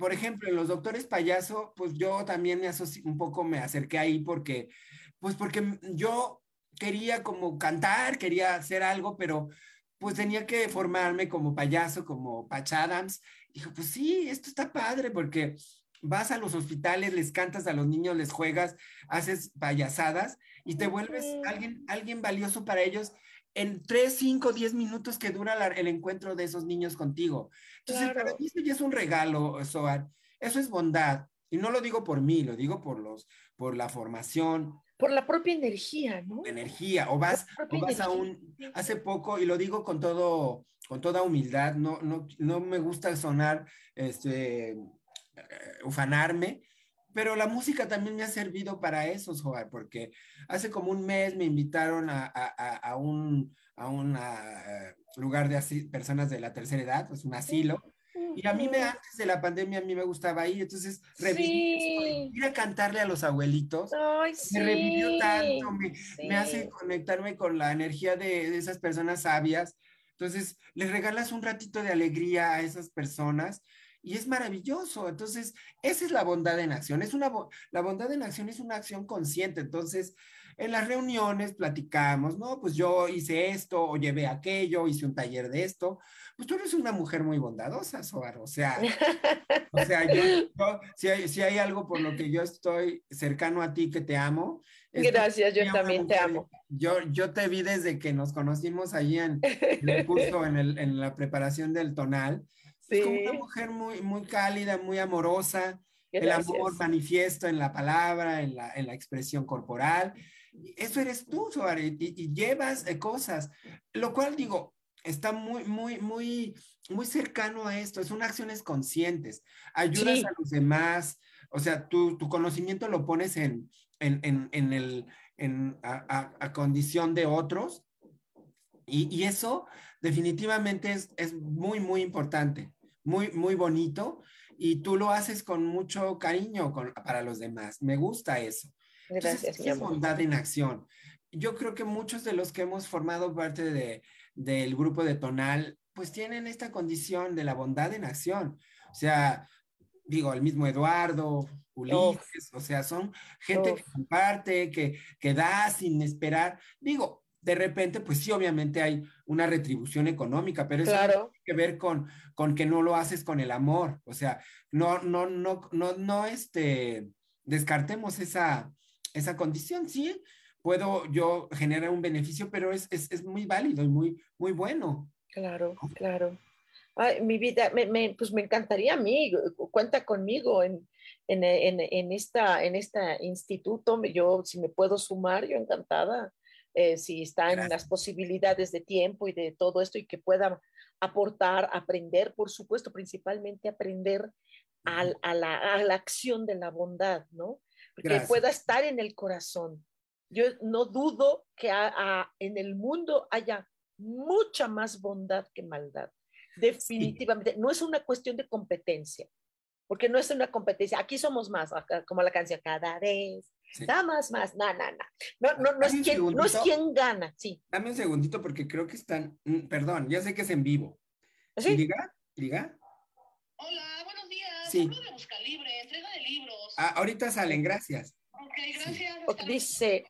Speaker 1: por ejemplo, en los doctores payaso, pues yo también me un poco me acerqué ahí porque, pues porque yo quería como cantar, quería hacer algo, pero pues tenía que formarme como payaso, como Patch Adams. Dijo, pues sí, esto está padre porque vas a los hospitales, les cantas a los niños, les juegas, haces payasadas y te vuelves alguien, alguien valioso para ellos en 3, 5, 10 minutos que dura el encuentro de esos niños contigo. Entonces, para mí eso ya es un regalo, Soar. Eso es bondad. Y no lo digo por mí, lo digo por los, por la formación.
Speaker 2: Por la propia energía, ¿no?
Speaker 1: Energía. O vas, o vas a un, hace poco, y lo digo con todo, con toda humildad, no, no, no me gusta sonar, este, eh, ufanarme, pero la música también me ha servido para eso, Joar, porque hace como un mes me invitaron a, a, a un, a un eh, lugar de personas de la tercera edad, pues un asilo. Y a mí me, antes de la pandemia, a mí me gustaba ir, entonces ir a cantarle a los abuelitos. Me revivió tanto, me, me, hace conectarme con la energía de, de, esas personas sabias. Entonces, les regalas un ratito de alegría a esas personas y es maravilloso. Entonces, esa es la bondad en acción. Es una, la bondad en acción es una acción consciente. Entonces, en las reuniones platicamos, ¿no? Pues yo hice esto o llevé aquello, hice un taller de esto. Pues tú eres una mujer muy bondadosa, Soar. O sea, o sea yo, si, hay, si, hay, algo por lo que yo estoy cercano a ti que te amo.
Speaker 2: Gracias, yo también te amo.
Speaker 1: Yo, yo te vi desde que nos conocimos allí en, en el curso, en, el, en la preparación del tonal. Es como una mujer muy, muy cálida, muy amorosa, El amor manifiesto en la palabra, en la, en la expresión corporal. Eso eres tú, Suárez, y, llevas eh, cosas, lo cual digo, está muy, muy, muy, muy cercano a esto. Son acciones conscientes. Ayudas a los demás. O sea, tu, tu conocimiento lo pones en, en, en, en el, en, a, a, condición de otros. Y, y eso definitivamente es, es, muy, muy importante, muy, muy bonito. Y tú lo haces con mucho cariño con, para los demás. Me gusta eso. Gracias. es bondad en acción. Yo creo que muchos de los que hemos formado parte de, del grupo de Tonal, pues tienen esta condición de la bondad en acción. O sea, digo, el mismo Eduardo, Ulises, o sea, son gente que comparte, que, que da sin esperar. Digo, de repente, pues sí, obviamente hay una retribución económica, pero eso tiene que ver con, con que no lo haces con el amor. O sea, no, no, no, no, no, este, descartemos esa, esa condición, sí, puedo yo generar un beneficio, pero es, es, es muy válido y muy, muy bueno.
Speaker 2: Claro, claro. Ay, mi vida, me, me, pues me encantaría a mí, cuenta conmigo en, en, en, en, esta, en este instituto, yo si me puedo sumar, yo encantada, eh, si está en las posibilidades de tiempo y de todo esto y que pueda aportar, aprender, por supuesto, principalmente aprender a, a, la, a la acción de la bondad, ¿no? que pueda estar en el corazón. Yo no dudo que en el mundo haya mucha más bondad que maldad. Definitivamente. No es una cuestión de competencia, porque no es una competencia. Aquí somos más, como la canción, cada vez. Nada más, más, no, no, no. No, no, es quien, no es quien gana, sí.
Speaker 1: Dame un segundito porque creo que están, mm, perdón, ya sé que es en vivo.
Speaker 2: ¿Sí?
Speaker 1: ¿Liga? ¿Liga?
Speaker 3: Hola, buenos días. Sí. de Buscalibre, entrega de libros.
Speaker 1: Ah, ahorita salen, gracias.
Speaker 3: Ok, gracias.
Speaker 2: Dice,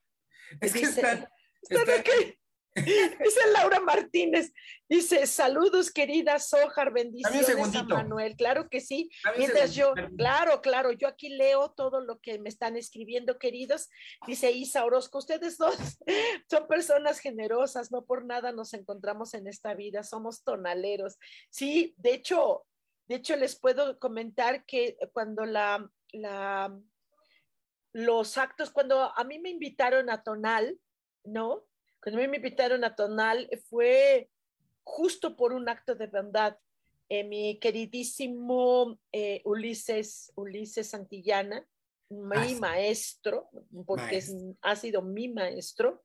Speaker 1: es que
Speaker 2: dice,
Speaker 1: están,
Speaker 2: están aquí. Dice Laura Martínez, dice, saludos querida Sojar, bendiciones a Manuel. Claro que sí. Mientras yo, claro, claro, yo aquí leo todo lo que me están escribiendo, queridos. Dice Isa Orozco, ustedes dos son personas generosas, no por nada nos encontramos en esta vida, somos tonaleros. Sí, de hecho, de hecho les puedo comentar que cuando la, la los actos, cuando a mí me invitaron a Tonal, ¿no? Cuando me invitaron a Tonal fue justo por un acto de bondad. Eh, mi queridísimo eh, Ulises, Ulises Santillana, mi maestro, porque ha sido mi maestro,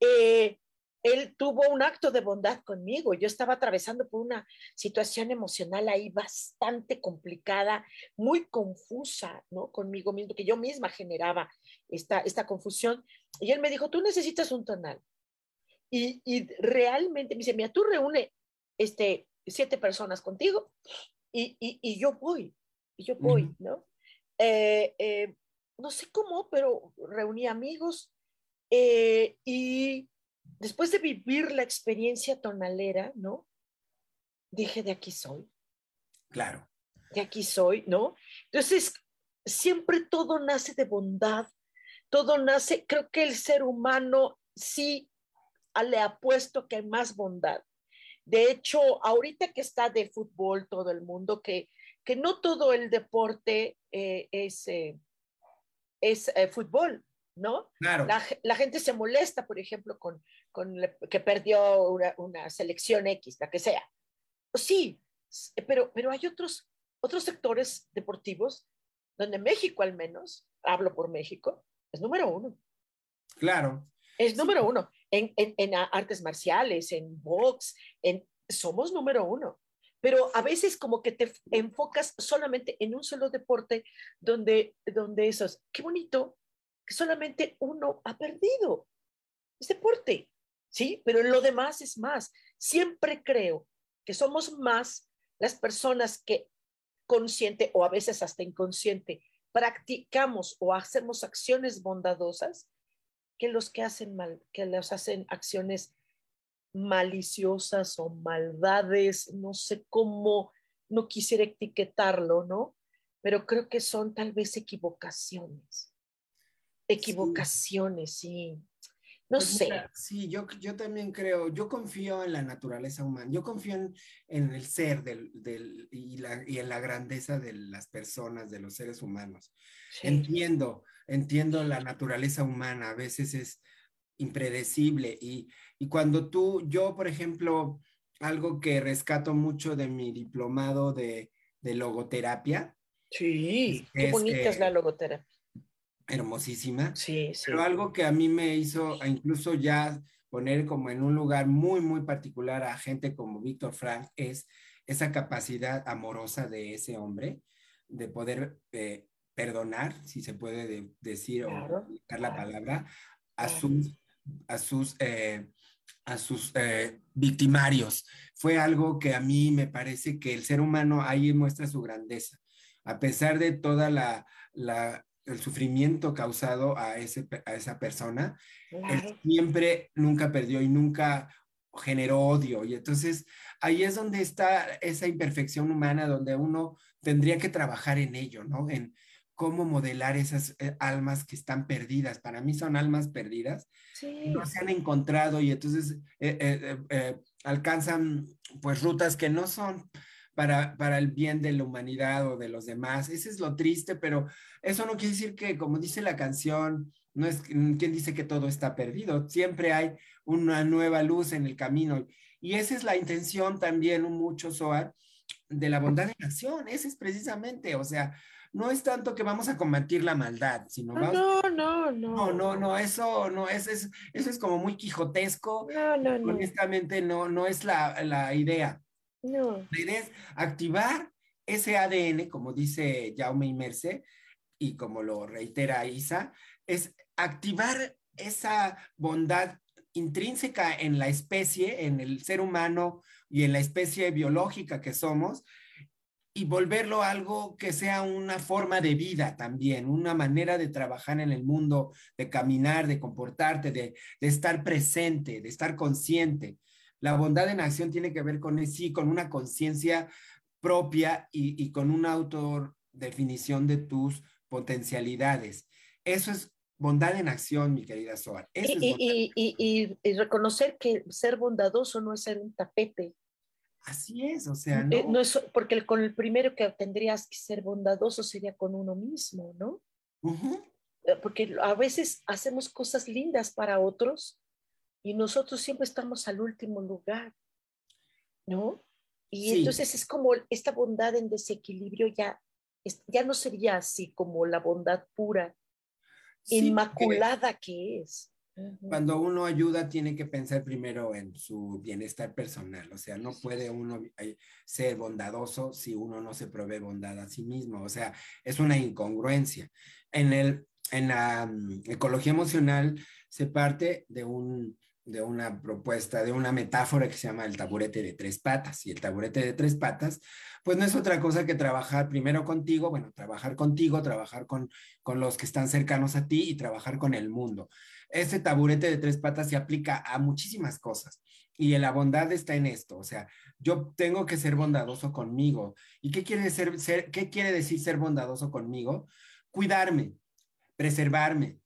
Speaker 2: eh, él tuvo un acto de bondad conmigo. Yo estaba atravesando por una situación emocional ahí bastante complicada, muy confusa, ¿no? Conmigo mismo, que yo misma generaba esta, esta confusión. Y él me dijo, tú necesitas un tonal. Y, y realmente me dice, mira, tú reúne este, siete personas contigo y, y, y yo voy, y yo voy, ¿no? Eh, eh, no sé cómo, pero reuní amigos eh, y después de vivir la experiencia tonalera, ¿no? Dije, de aquí soy.
Speaker 1: Claro.
Speaker 2: De aquí soy, ¿no? Entonces, siempre todo nace de bondad, todo nace, creo que el ser humano sí le ha puesto que hay más bondad. De hecho, ahorita que está de fútbol todo el mundo, que, que no todo el deporte eh, es, eh, es eh, fútbol, ¿no?
Speaker 1: Claro.
Speaker 2: La, gente se molesta, por ejemplo, con, con que perdió una, una, selección X, la que sea. Sí, pero, pero hay otros, otros sectores deportivos donde México al menos, hablo por México, es número uno.
Speaker 1: Claro.
Speaker 2: Es número uno en, en, artes marciales, en box, en, somos número uno. Pero a veces como que te enfocas solamente en un solo deporte donde, donde esos, qué bonito que solamente uno ha perdido. Es deporte, ¿sí? Pero en lo demás es más. Siempre creo que somos más las personas que consciente o a veces hasta inconsciente practicamos o hacemos acciones bondadosas que los que hacen mal, que los hacen acciones maliciosas o maldades, no sé cómo, no quisiera etiquetarlo, ¿no? Pero creo que son tal vez equivocaciones. Equivocaciones, sí. No pues sé.
Speaker 1: sí, yo, yo también creo, yo confío en la naturaleza humana, yo confío en, en el ser del, del, y, la, y, en la grandeza de las personas, de los seres humanos. Entiendo, entiendo la naturaleza humana, a veces es impredecible y, y cuando tú, yo por ejemplo, algo que rescato mucho de mi diplomado de, de logoterapia.
Speaker 2: Sí, qué bonita es la logoterapia
Speaker 1: hermosísima.
Speaker 2: Sí, sí.
Speaker 1: Pero algo que a mí me hizo incluso ya poner como en un lugar muy, muy particular a gente como Víctor Frank es esa capacidad amorosa de ese hombre de poder eh, perdonar, si se puede decir o dar la palabra, a sus, a sus, eh, a sus eh, victimarios. Fue algo que a mí me parece que el ser humano ahí muestra su grandeza. A pesar de toda la, la el sufrimiento causado a, ese, a esa persona, él siempre nunca perdió y nunca generó odio. Y entonces ahí es donde está esa imperfección humana, donde uno tendría que trabajar en ello, ¿no? En cómo modelar esas eh, almas que están perdidas. Para mí son almas perdidas, no se han encontrado y entonces eh, eh, alcanzan pues rutas que no son para, para el bien de la humanidad o de los demás. Ese es lo triste, pero eso no quiere decir que, como dice la canción, no es quien dice que todo está perdido. Siempre hay una nueva luz en el camino. Y esa es la intención también, mucho, Soar, de la bondad en acción. Ese es precisamente, o sea, no es tanto que vamos a combatir la maldad, sino
Speaker 2: vamos... No, no,
Speaker 1: no. No, no, no, eso no es, es eso es como muy quijotesco.
Speaker 2: No, no, no.
Speaker 1: Honestamente, no, no es la, la idea.
Speaker 2: No.
Speaker 1: Es activar ese ADN, como dice Jaume Imerse, y como lo reitera Isa, es activar esa bondad intrínseca en la especie, en el ser humano y en la especie biológica que somos, y volverlo algo que sea una forma de vida también, una manera de trabajar en el mundo, de caminar, de comportarte, de estar presente, de estar consciente. La bondad en acción tiene que ver con sí, con una conciencia propia y, con una autodefinición de tus potencialidades. Eso es bondad en acción, mi querida Soar.
Speaker 2: y, reconocer que ser bondadoso no es ser un tapete.
Speaker 1: Así es, o sea,
Speaker 2: eh, no, es porque con el primero que tendrías que ser bondadoso sería con uno mismo, ¿no? Eh, porque a veces hacemos cosas lindas para otros y nosotros siempre estamos al último lugar, ¿no? Y entonces es como esta bondad en desequilibrio ya, ya no sería así como la bondad pura, inmaculada que es.
Speaker 1: Cuando uno ayuda tiene que pensar primero en su bienestar personal, o sea, no puede uno eh, ser bondadoso si uno no se provee bondad a sí mismo, o sea, es una incongruencia. En, el, en la mm, ecología emocional se parte de un, de una propuesta, de una metáfora que se llama el taburete de tres patas. Y el taburete de tres patas, pues no es otra cosa que trabajar primero contigo, bueno, trabajar contigo, trabajar con, con los que están cercanos a ti y trabajar con el mundo. Ese taburete de tres patas se aplica a muchísimas cosas. Y la bondad está en esto, o sea, yo tengo que ser bondadoso conmigo. ¿Y qué quiere decir ser bondadoso conmigo? Cuidarme, preservarme,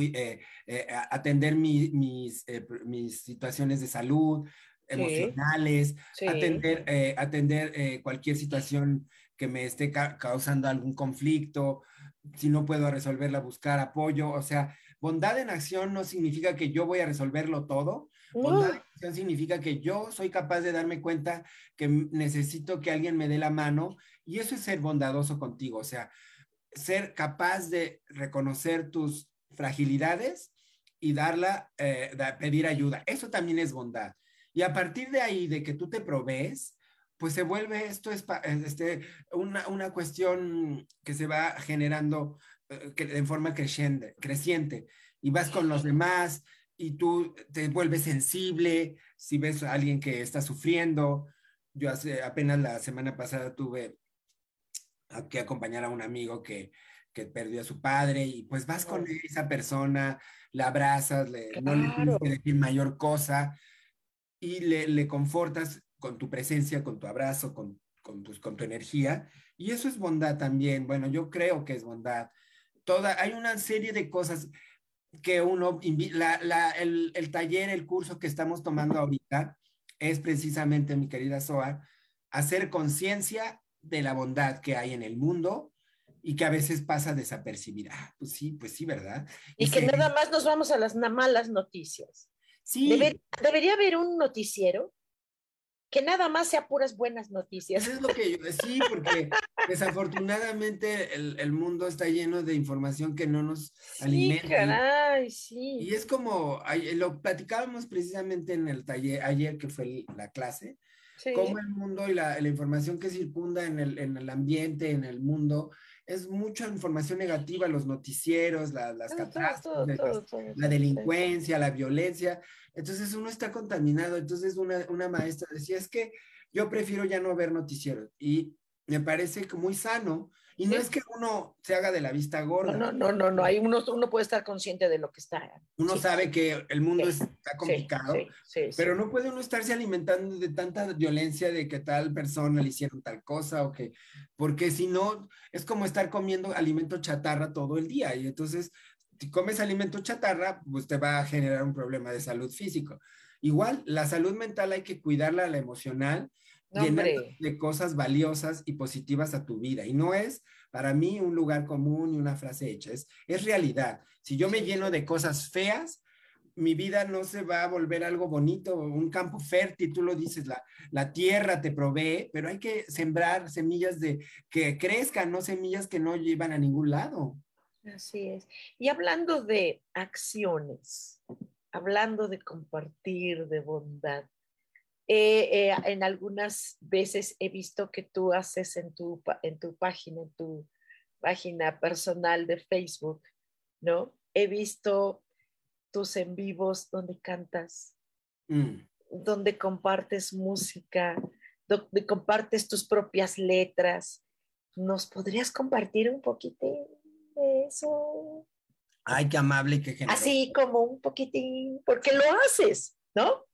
Speaker 1: eh, eh, atender mis, eh, mis situaciones de salud, emocionales, atender, atender cualquier situación que me esté causando algún conflicto, si no puedo resolverla, buscar apoyo. O sea, bondad en acción no significa que yo voy a resolverlo todo. Bondad en acción significa que yo soy capaz de darme cuenta que necesito que alguien me dé la mano y eso es ser bondadoso contigo. O sea, ser capaz de reconocer tus fragilidades y darla, eh, pedir ayuda. Eso también es bondad. Y a partir de ahí, de que tú te provees, pues se vuelve esto es este, una, una cuestión que se va generando eh, en forma creciente, creciente y vas con los demás y tú te vuelves sensible si ves a alguien que está sufriendo. Yo hace apenas la semana pasada tuve que acompañar a un amigo que que perdió a su padre y pues vas con esa persona, la abrazas, le, no le tienes que decir mayor cosa y le, le, confortas con tu presencia, con tu abrazo, con, con, tu, con tu energía. Y eso es bondad también. Bueno, yo creo que es bondad. Toda, hay una serie de cosas. que uno, el, el, taller, el curso que estamos tomando ahorita es precisamente, mi querida Soa, hacer conciencia de la bondad que hay en el mundo y que a veces pasa desapercibida. Ah, pues sí, pues sí, ¿verdad?
Speaker 2: Y, que nada más nos vamos a las malas noticias. Sí. debería haber un noticiero que nada más sea puras buenas noticias.
Speaker 1: Eso es lo que yo, sí, porque desafortunadamente el, mundo está lleno de información que no nos sí, alimenta.
Speaker 2: Caray, sí.
Speaker 1: Y es como, lo platicábamos precisamente en el taller ayer que fue la clase, sí. cómo el mundo y la, la, información que circunda en el, en el ambiente, en el mundo, es mucha información negativa, los noticieros, las catástrofes, la delincuencia, la violencia. Entonces uno está contaminado. Entonces una, una maestra decía, es que yo prefiero ya no ver noticieros. Y me parece muy sano y no es que uno se haga de la vista gorda.
Speaker 2: No, no, no, no, Hay uno, uno puede estar consciente de lo que está.
Speaker 1: Uno sabe que el mundo está complicado, pero no puede uno estarse alimentando de tanta violencia de que tal persona le hicieron tal cosa o que, porque si no, es como estar comiendo alimento chatarra todo el día y entonces si comes alimento chatarra, pues te va a generar un problema de salud físico. Igual, la salud mental hay que cuidarla, la emocional, de cosas valiosas y positivas a tu vida. Y no es para mí un lugar común y una frase hecha, es, es realidad. Si yo me lleno de cosas feas, mi vida no se va a volver algo bonito, un campo fértil, tú lo dices, la, la tierra te provee, pero hay que sembrar semillas de que crezcan, no semillas que no llevan a ningún lado.
Speaker 2: Así es. Y hablando de acciones, hablando de compartir, de bondad, eh, eh, en algunas veces he visto que tú haces en tu, en tu página, en tu página personal de Facebook, ¿no? He visto tus en vivos donde cantas, mm. donde compartes música, donde compartes tus propias letras. ¿Nos podrías compartir un poquito de eso?
Speaker 1: Ay, qué amable y qué generoso.
Speaker 2: Así como un poquitín, porque lo haces, ¿no?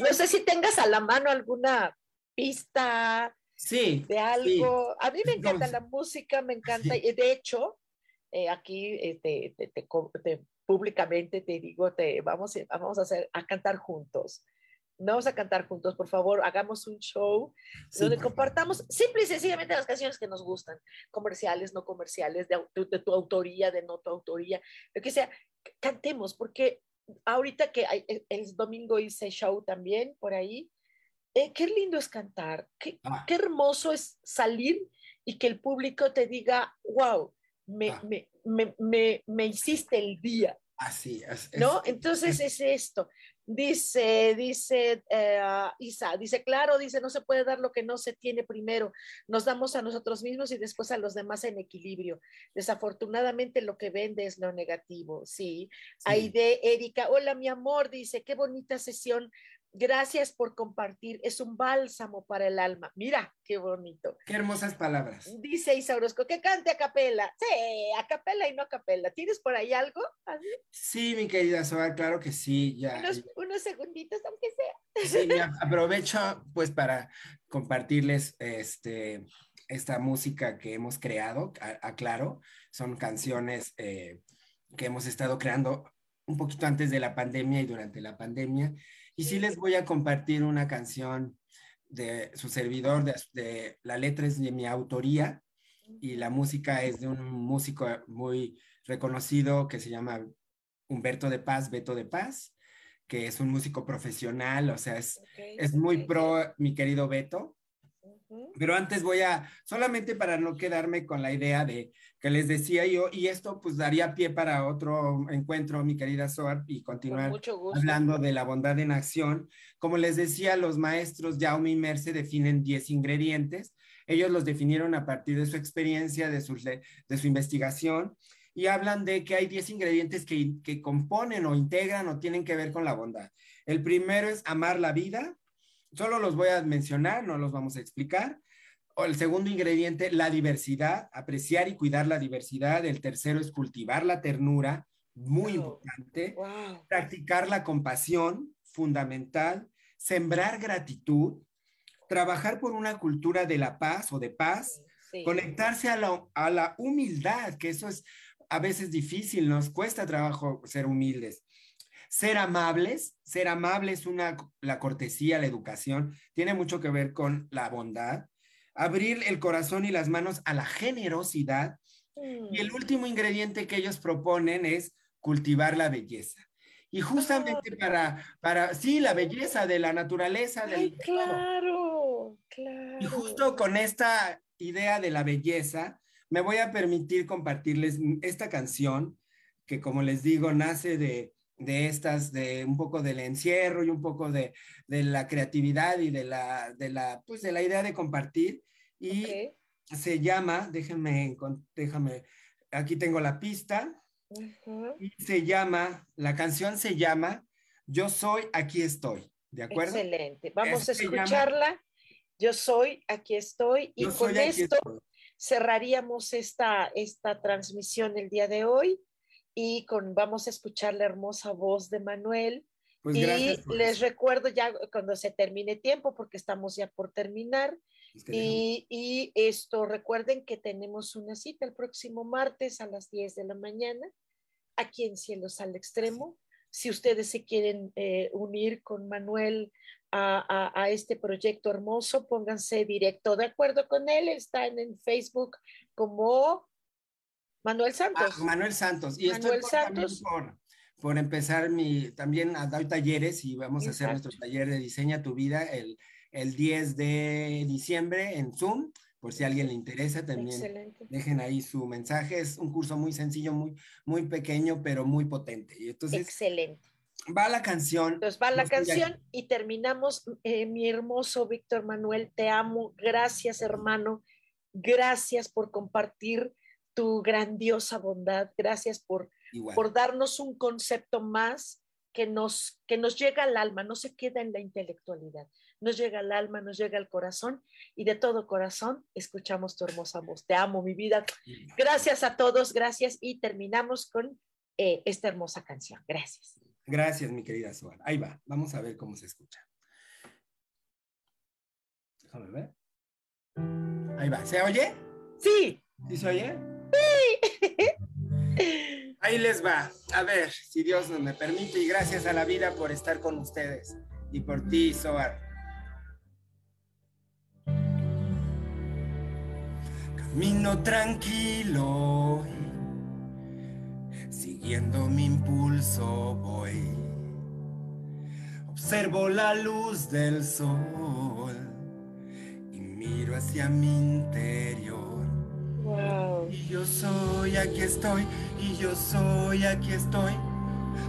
Speaker 2: No sé si tengas a la mano alguna pista
Speaker 1: sí,
Speaker 2: de algo. A mí me encanta la música, me encanta. y De hecho, eh, aquí eh, te, públicamente te digo, te, vamos, vamos a, hacer, a cantar juntos. Vamos a cantar juntos, por favor, hagamos un show donde compartamos simple y sencillamente las canciones que nos gustan, comerciales, no comerciales, de, de, tu autoría, de no tu autoría, lo que sea, cantemos, porque ahorita que el domingo hice show también por ahí, eh, qué lindo es cantar, qué, ah. qué, hermoso es salir y que el público te diga, wow, me, ah. me, me, me, hiciste el día.
Speaker 1: Así es.
Speaker 2: ¿No? Entonces es, esto. Dice, dice eh, Isa, dice, claro, dice, no se puede dar lo que no se tiene primero. Nos damos a nosotros mismos y después a los demás en equilibrio. Desafortunadamente lo que vende es lo negativo, sí. sí. Aide, Erika, hola mi amor, dice, qué bonita sesión Gracias por compartir. Es un bálsamo para el alma. Mira, qué bonito.
Speaker 1: Qué hermosas palabras.
Speaker 2: Dice Isaurosco, que cante a capela. Sí, a capela y no a capela. ¿Tienes por ahí algo?
Speaker 1: Sí, mi querida Soa, claro que sí. Ya,
Speaker 2: unos, segunditos, aunque sea.
Speaker 1: Sí, aprovecho pues para compartirles este, esta música que hemos creado, aclaro. Son canciones eh, que hemos estado creando un poquito antes de la pandemia y durante la pandemia y sí les voy a compartir una canción de su servidor, de, la letra es de mi autoría y la música es de un músico muy reconocido que se llama Humberto de Paz, Beto de Paz, que es un músico profesional, o sea, es, es muy pro mi querido Beto. Pero antes voy a, solamente para no quedarme con la idea de que les decía yo, y esto pues daría pie para otro encuentro, mi querida Soar, y continuar hablando de la bondad en acción. Como les decía, los maestros Jaume y Merce definen 10 ingredientes. Ellos los definieron a partir de su experiencia, de su, de su investigación, y hablan de que hay 10 ingredientes que, que componen o integran o tienen que ver con la bondad. El primero es amar la vida, solo los voy a mencionar, no los vamos a explicar. O el segundo ingrediente, la diversidad, apreciar y cuidar la diversidad. El tercero es cultivar la ternura, muy importante. Practicar la compasión, fundamental. Sembrar gratitud. Trabajar por una cultura de la paz o de paz. Conectarse a la, a la humildad, que eso es a veces difícil, nos cuesta trabajo ser humildes. Ser amables, ser amables es una, la cortesía, la educación, tiene mucho que ver con la bondad. Abrir el corazón y las manos a la generosidad. Y el mm. último ingrediente que ellos proponen es cultivar la belleza. Y justamente para, para, sí, la belleza de la naturaleza. Del,
Speaker 2: claro, claro.
Speaker 1: Y justo con esta idea de la belleza, me voy a permitir compartirles esta canción que, como les digo, nace de, de estas, de un poco del encierro y un poco de, de la creatividad y de la, de la, pues de la idea de compartir. Y se llama, déjenme, déjame, aquí tengo la pista. Y se llama, la canción se llama Yo soy, aquí estoy. ¿De acuerdo?
Speaker 2: Excelente. Vamos a escucharla. Yo soy, aquí estoy. Y con esto cerraríamos esta, esta transmisión el día de hoy y con, vamos a escuchar la hermosa voz de Manuel. Pues y les recuerdo ya cuando se termine tiempo, porque estamos ya por terminar. y, y, esto, recuerden que tenemos una cita el próximo martes a las 10 de la mañana, aquí en Cielos al Extremo. Si ustedes se quieren eh, unir con Manuel a, este proyecto hermoso, pónganse directo de acuerdo con él. Está en, Facebook como Manuel Santos.
Speaker 1: Ah, Manuel Santos. Y Manuel estoy Santos. Por, por, empezar mi, también doy talleres y vamos a hacer nuestro taller de Diseña tu Vida el, el 10 de diciembre en Zoom. Por si a alguien le interesa, también dejen ahí su mensaje. Es un curso muy sencillo, muy, muy pequeño, pero muy potente. Y entonces,
Speaker 2: Excelente
Speaker 1: va la canción.
Speaker 2: Entonces va la canción y terminamos. Eh, mi hermoso Víctor Manuel, te amo. Gracias, hermano. Gracias por compartir tu grandiosa bondad. Gracias por, por darnos un concepto más que nos, que nos llega al alma, no se queda en la intelectualidad, nos llega al alma, nos llega al corazón y de todo corazón escuchamos tu hermosa voz. Te amo, mi vida. Gracias a todos, gracias y terminamos con eh, esta hermosa canción. Gracias.
Speaker 1: Gracias, mi querida Suar. Ahí va, vamos a ver cómo se escucha. Déjame ver. Ahí va, ¿se oye?
Speaker 2: Sí.
Speaker 1: ¿Sí se oye? Ahí les va. A ver, si Dios nos me permite y gracias a la vida por estar con ustedes y por ti, Soar. Camino tranquilo siguiendo mi impulso voy. Observo la luz del sol y miro hacia mi interior. Y yo soy, aquí estoy, y yo soy, aquí estoy,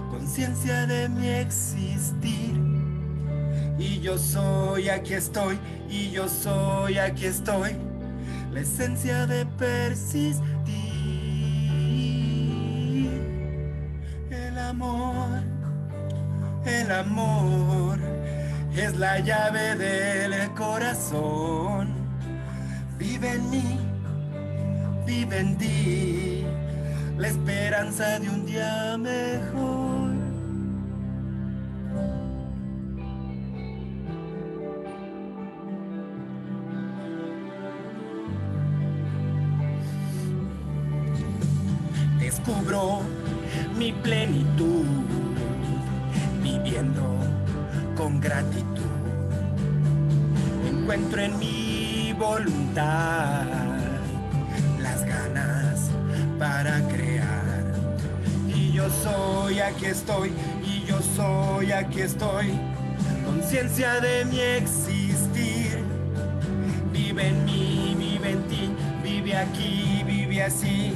Speaker 1: conciencia de mi existir. Y yo soy, aquí estoy, y yo soy, aquí estoy, la esencia de persistir. amor, el amor es la llave del corazón. Vive en mí, vive la esperanza de un día mejor. Descubro mi plenitud, viviendo con gratitud. Encuentro en mi voluntad las ganas para crear. Y yo soy, aquí estoy, y yo soy, aquí estoy, conciencia de mi existir. Vive en mí, vive en ti, vive aquí, vive así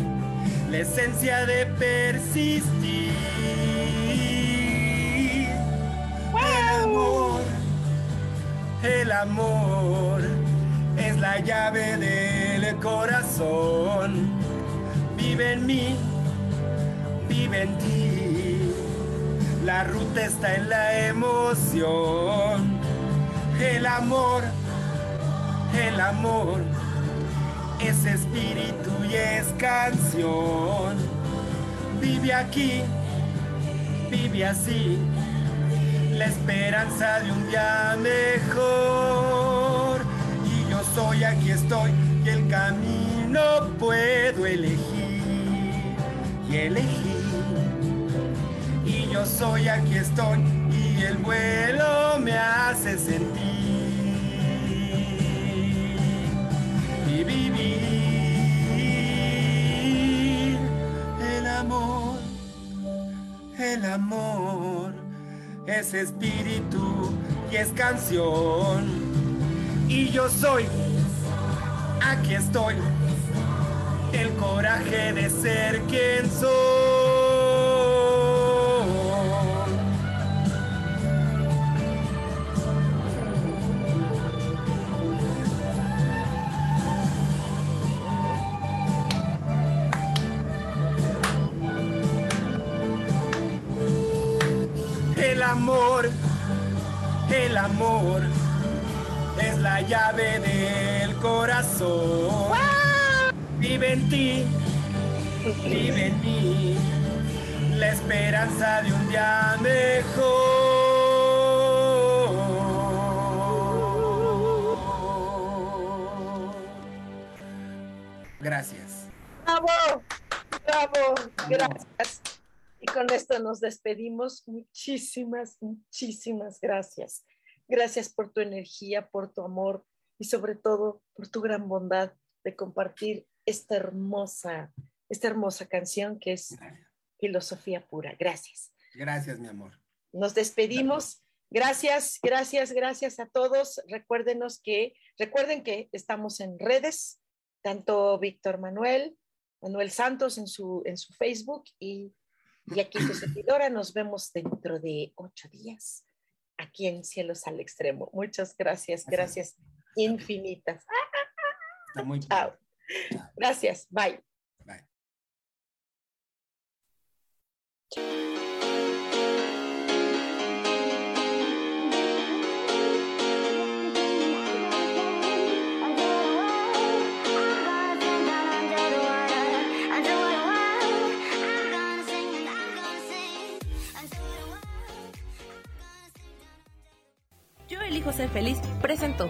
Speaker 1: la esencia de persistir. El amor, el amor es la llave corazón. Vive en mí, vive en ti. La ruta está en la emoción. El amor, el amor es espíritu y es canción. Vive aquí, vive así, la esperanza de un día mejor. Y yo soy, aquí estoy, camino puedo elegir. y elegí. Y yo soy, aquí estoy, y el vuelo me hace sentir. Y vivir el amor, el amor es espíritu y es canción. Y yo soy, aquí estoy el coraje de ser quien soy. El amor, el amor es la llave del corazón vive en ti, vive en mí, la esperanza de un día mejor. Gracias.
Speaker 2: Bravo, bravo, gracias. Y con esto nos despedimos. Muchísimas, muchísimas gracias. Gracias por tu energía, por tu amor y sobre todo por tu gran bondad de compartir esta hermosa, esta hermosa canción que es filosofía pura. Gracias.
Speaker 1: Gracias, mi amor.
Speaker 2: Nos despedimos. Gracias, gracias, gracias a todos. Recuérdenos que, recuerden que estamos en redes, tanto Víctor Manuel, Manuel Santos en su, en su Facebook y, y aquí su servidora. Nos vemos dentro de ocho días aquí en Cielos al Extremo. Muchas gracias, gracias infinitas.
Speaker 1: Está muy
Speaker 2: Chao. Gracias. Bye. Bye.
Speaker 4: Yo elijo ser feliz presento.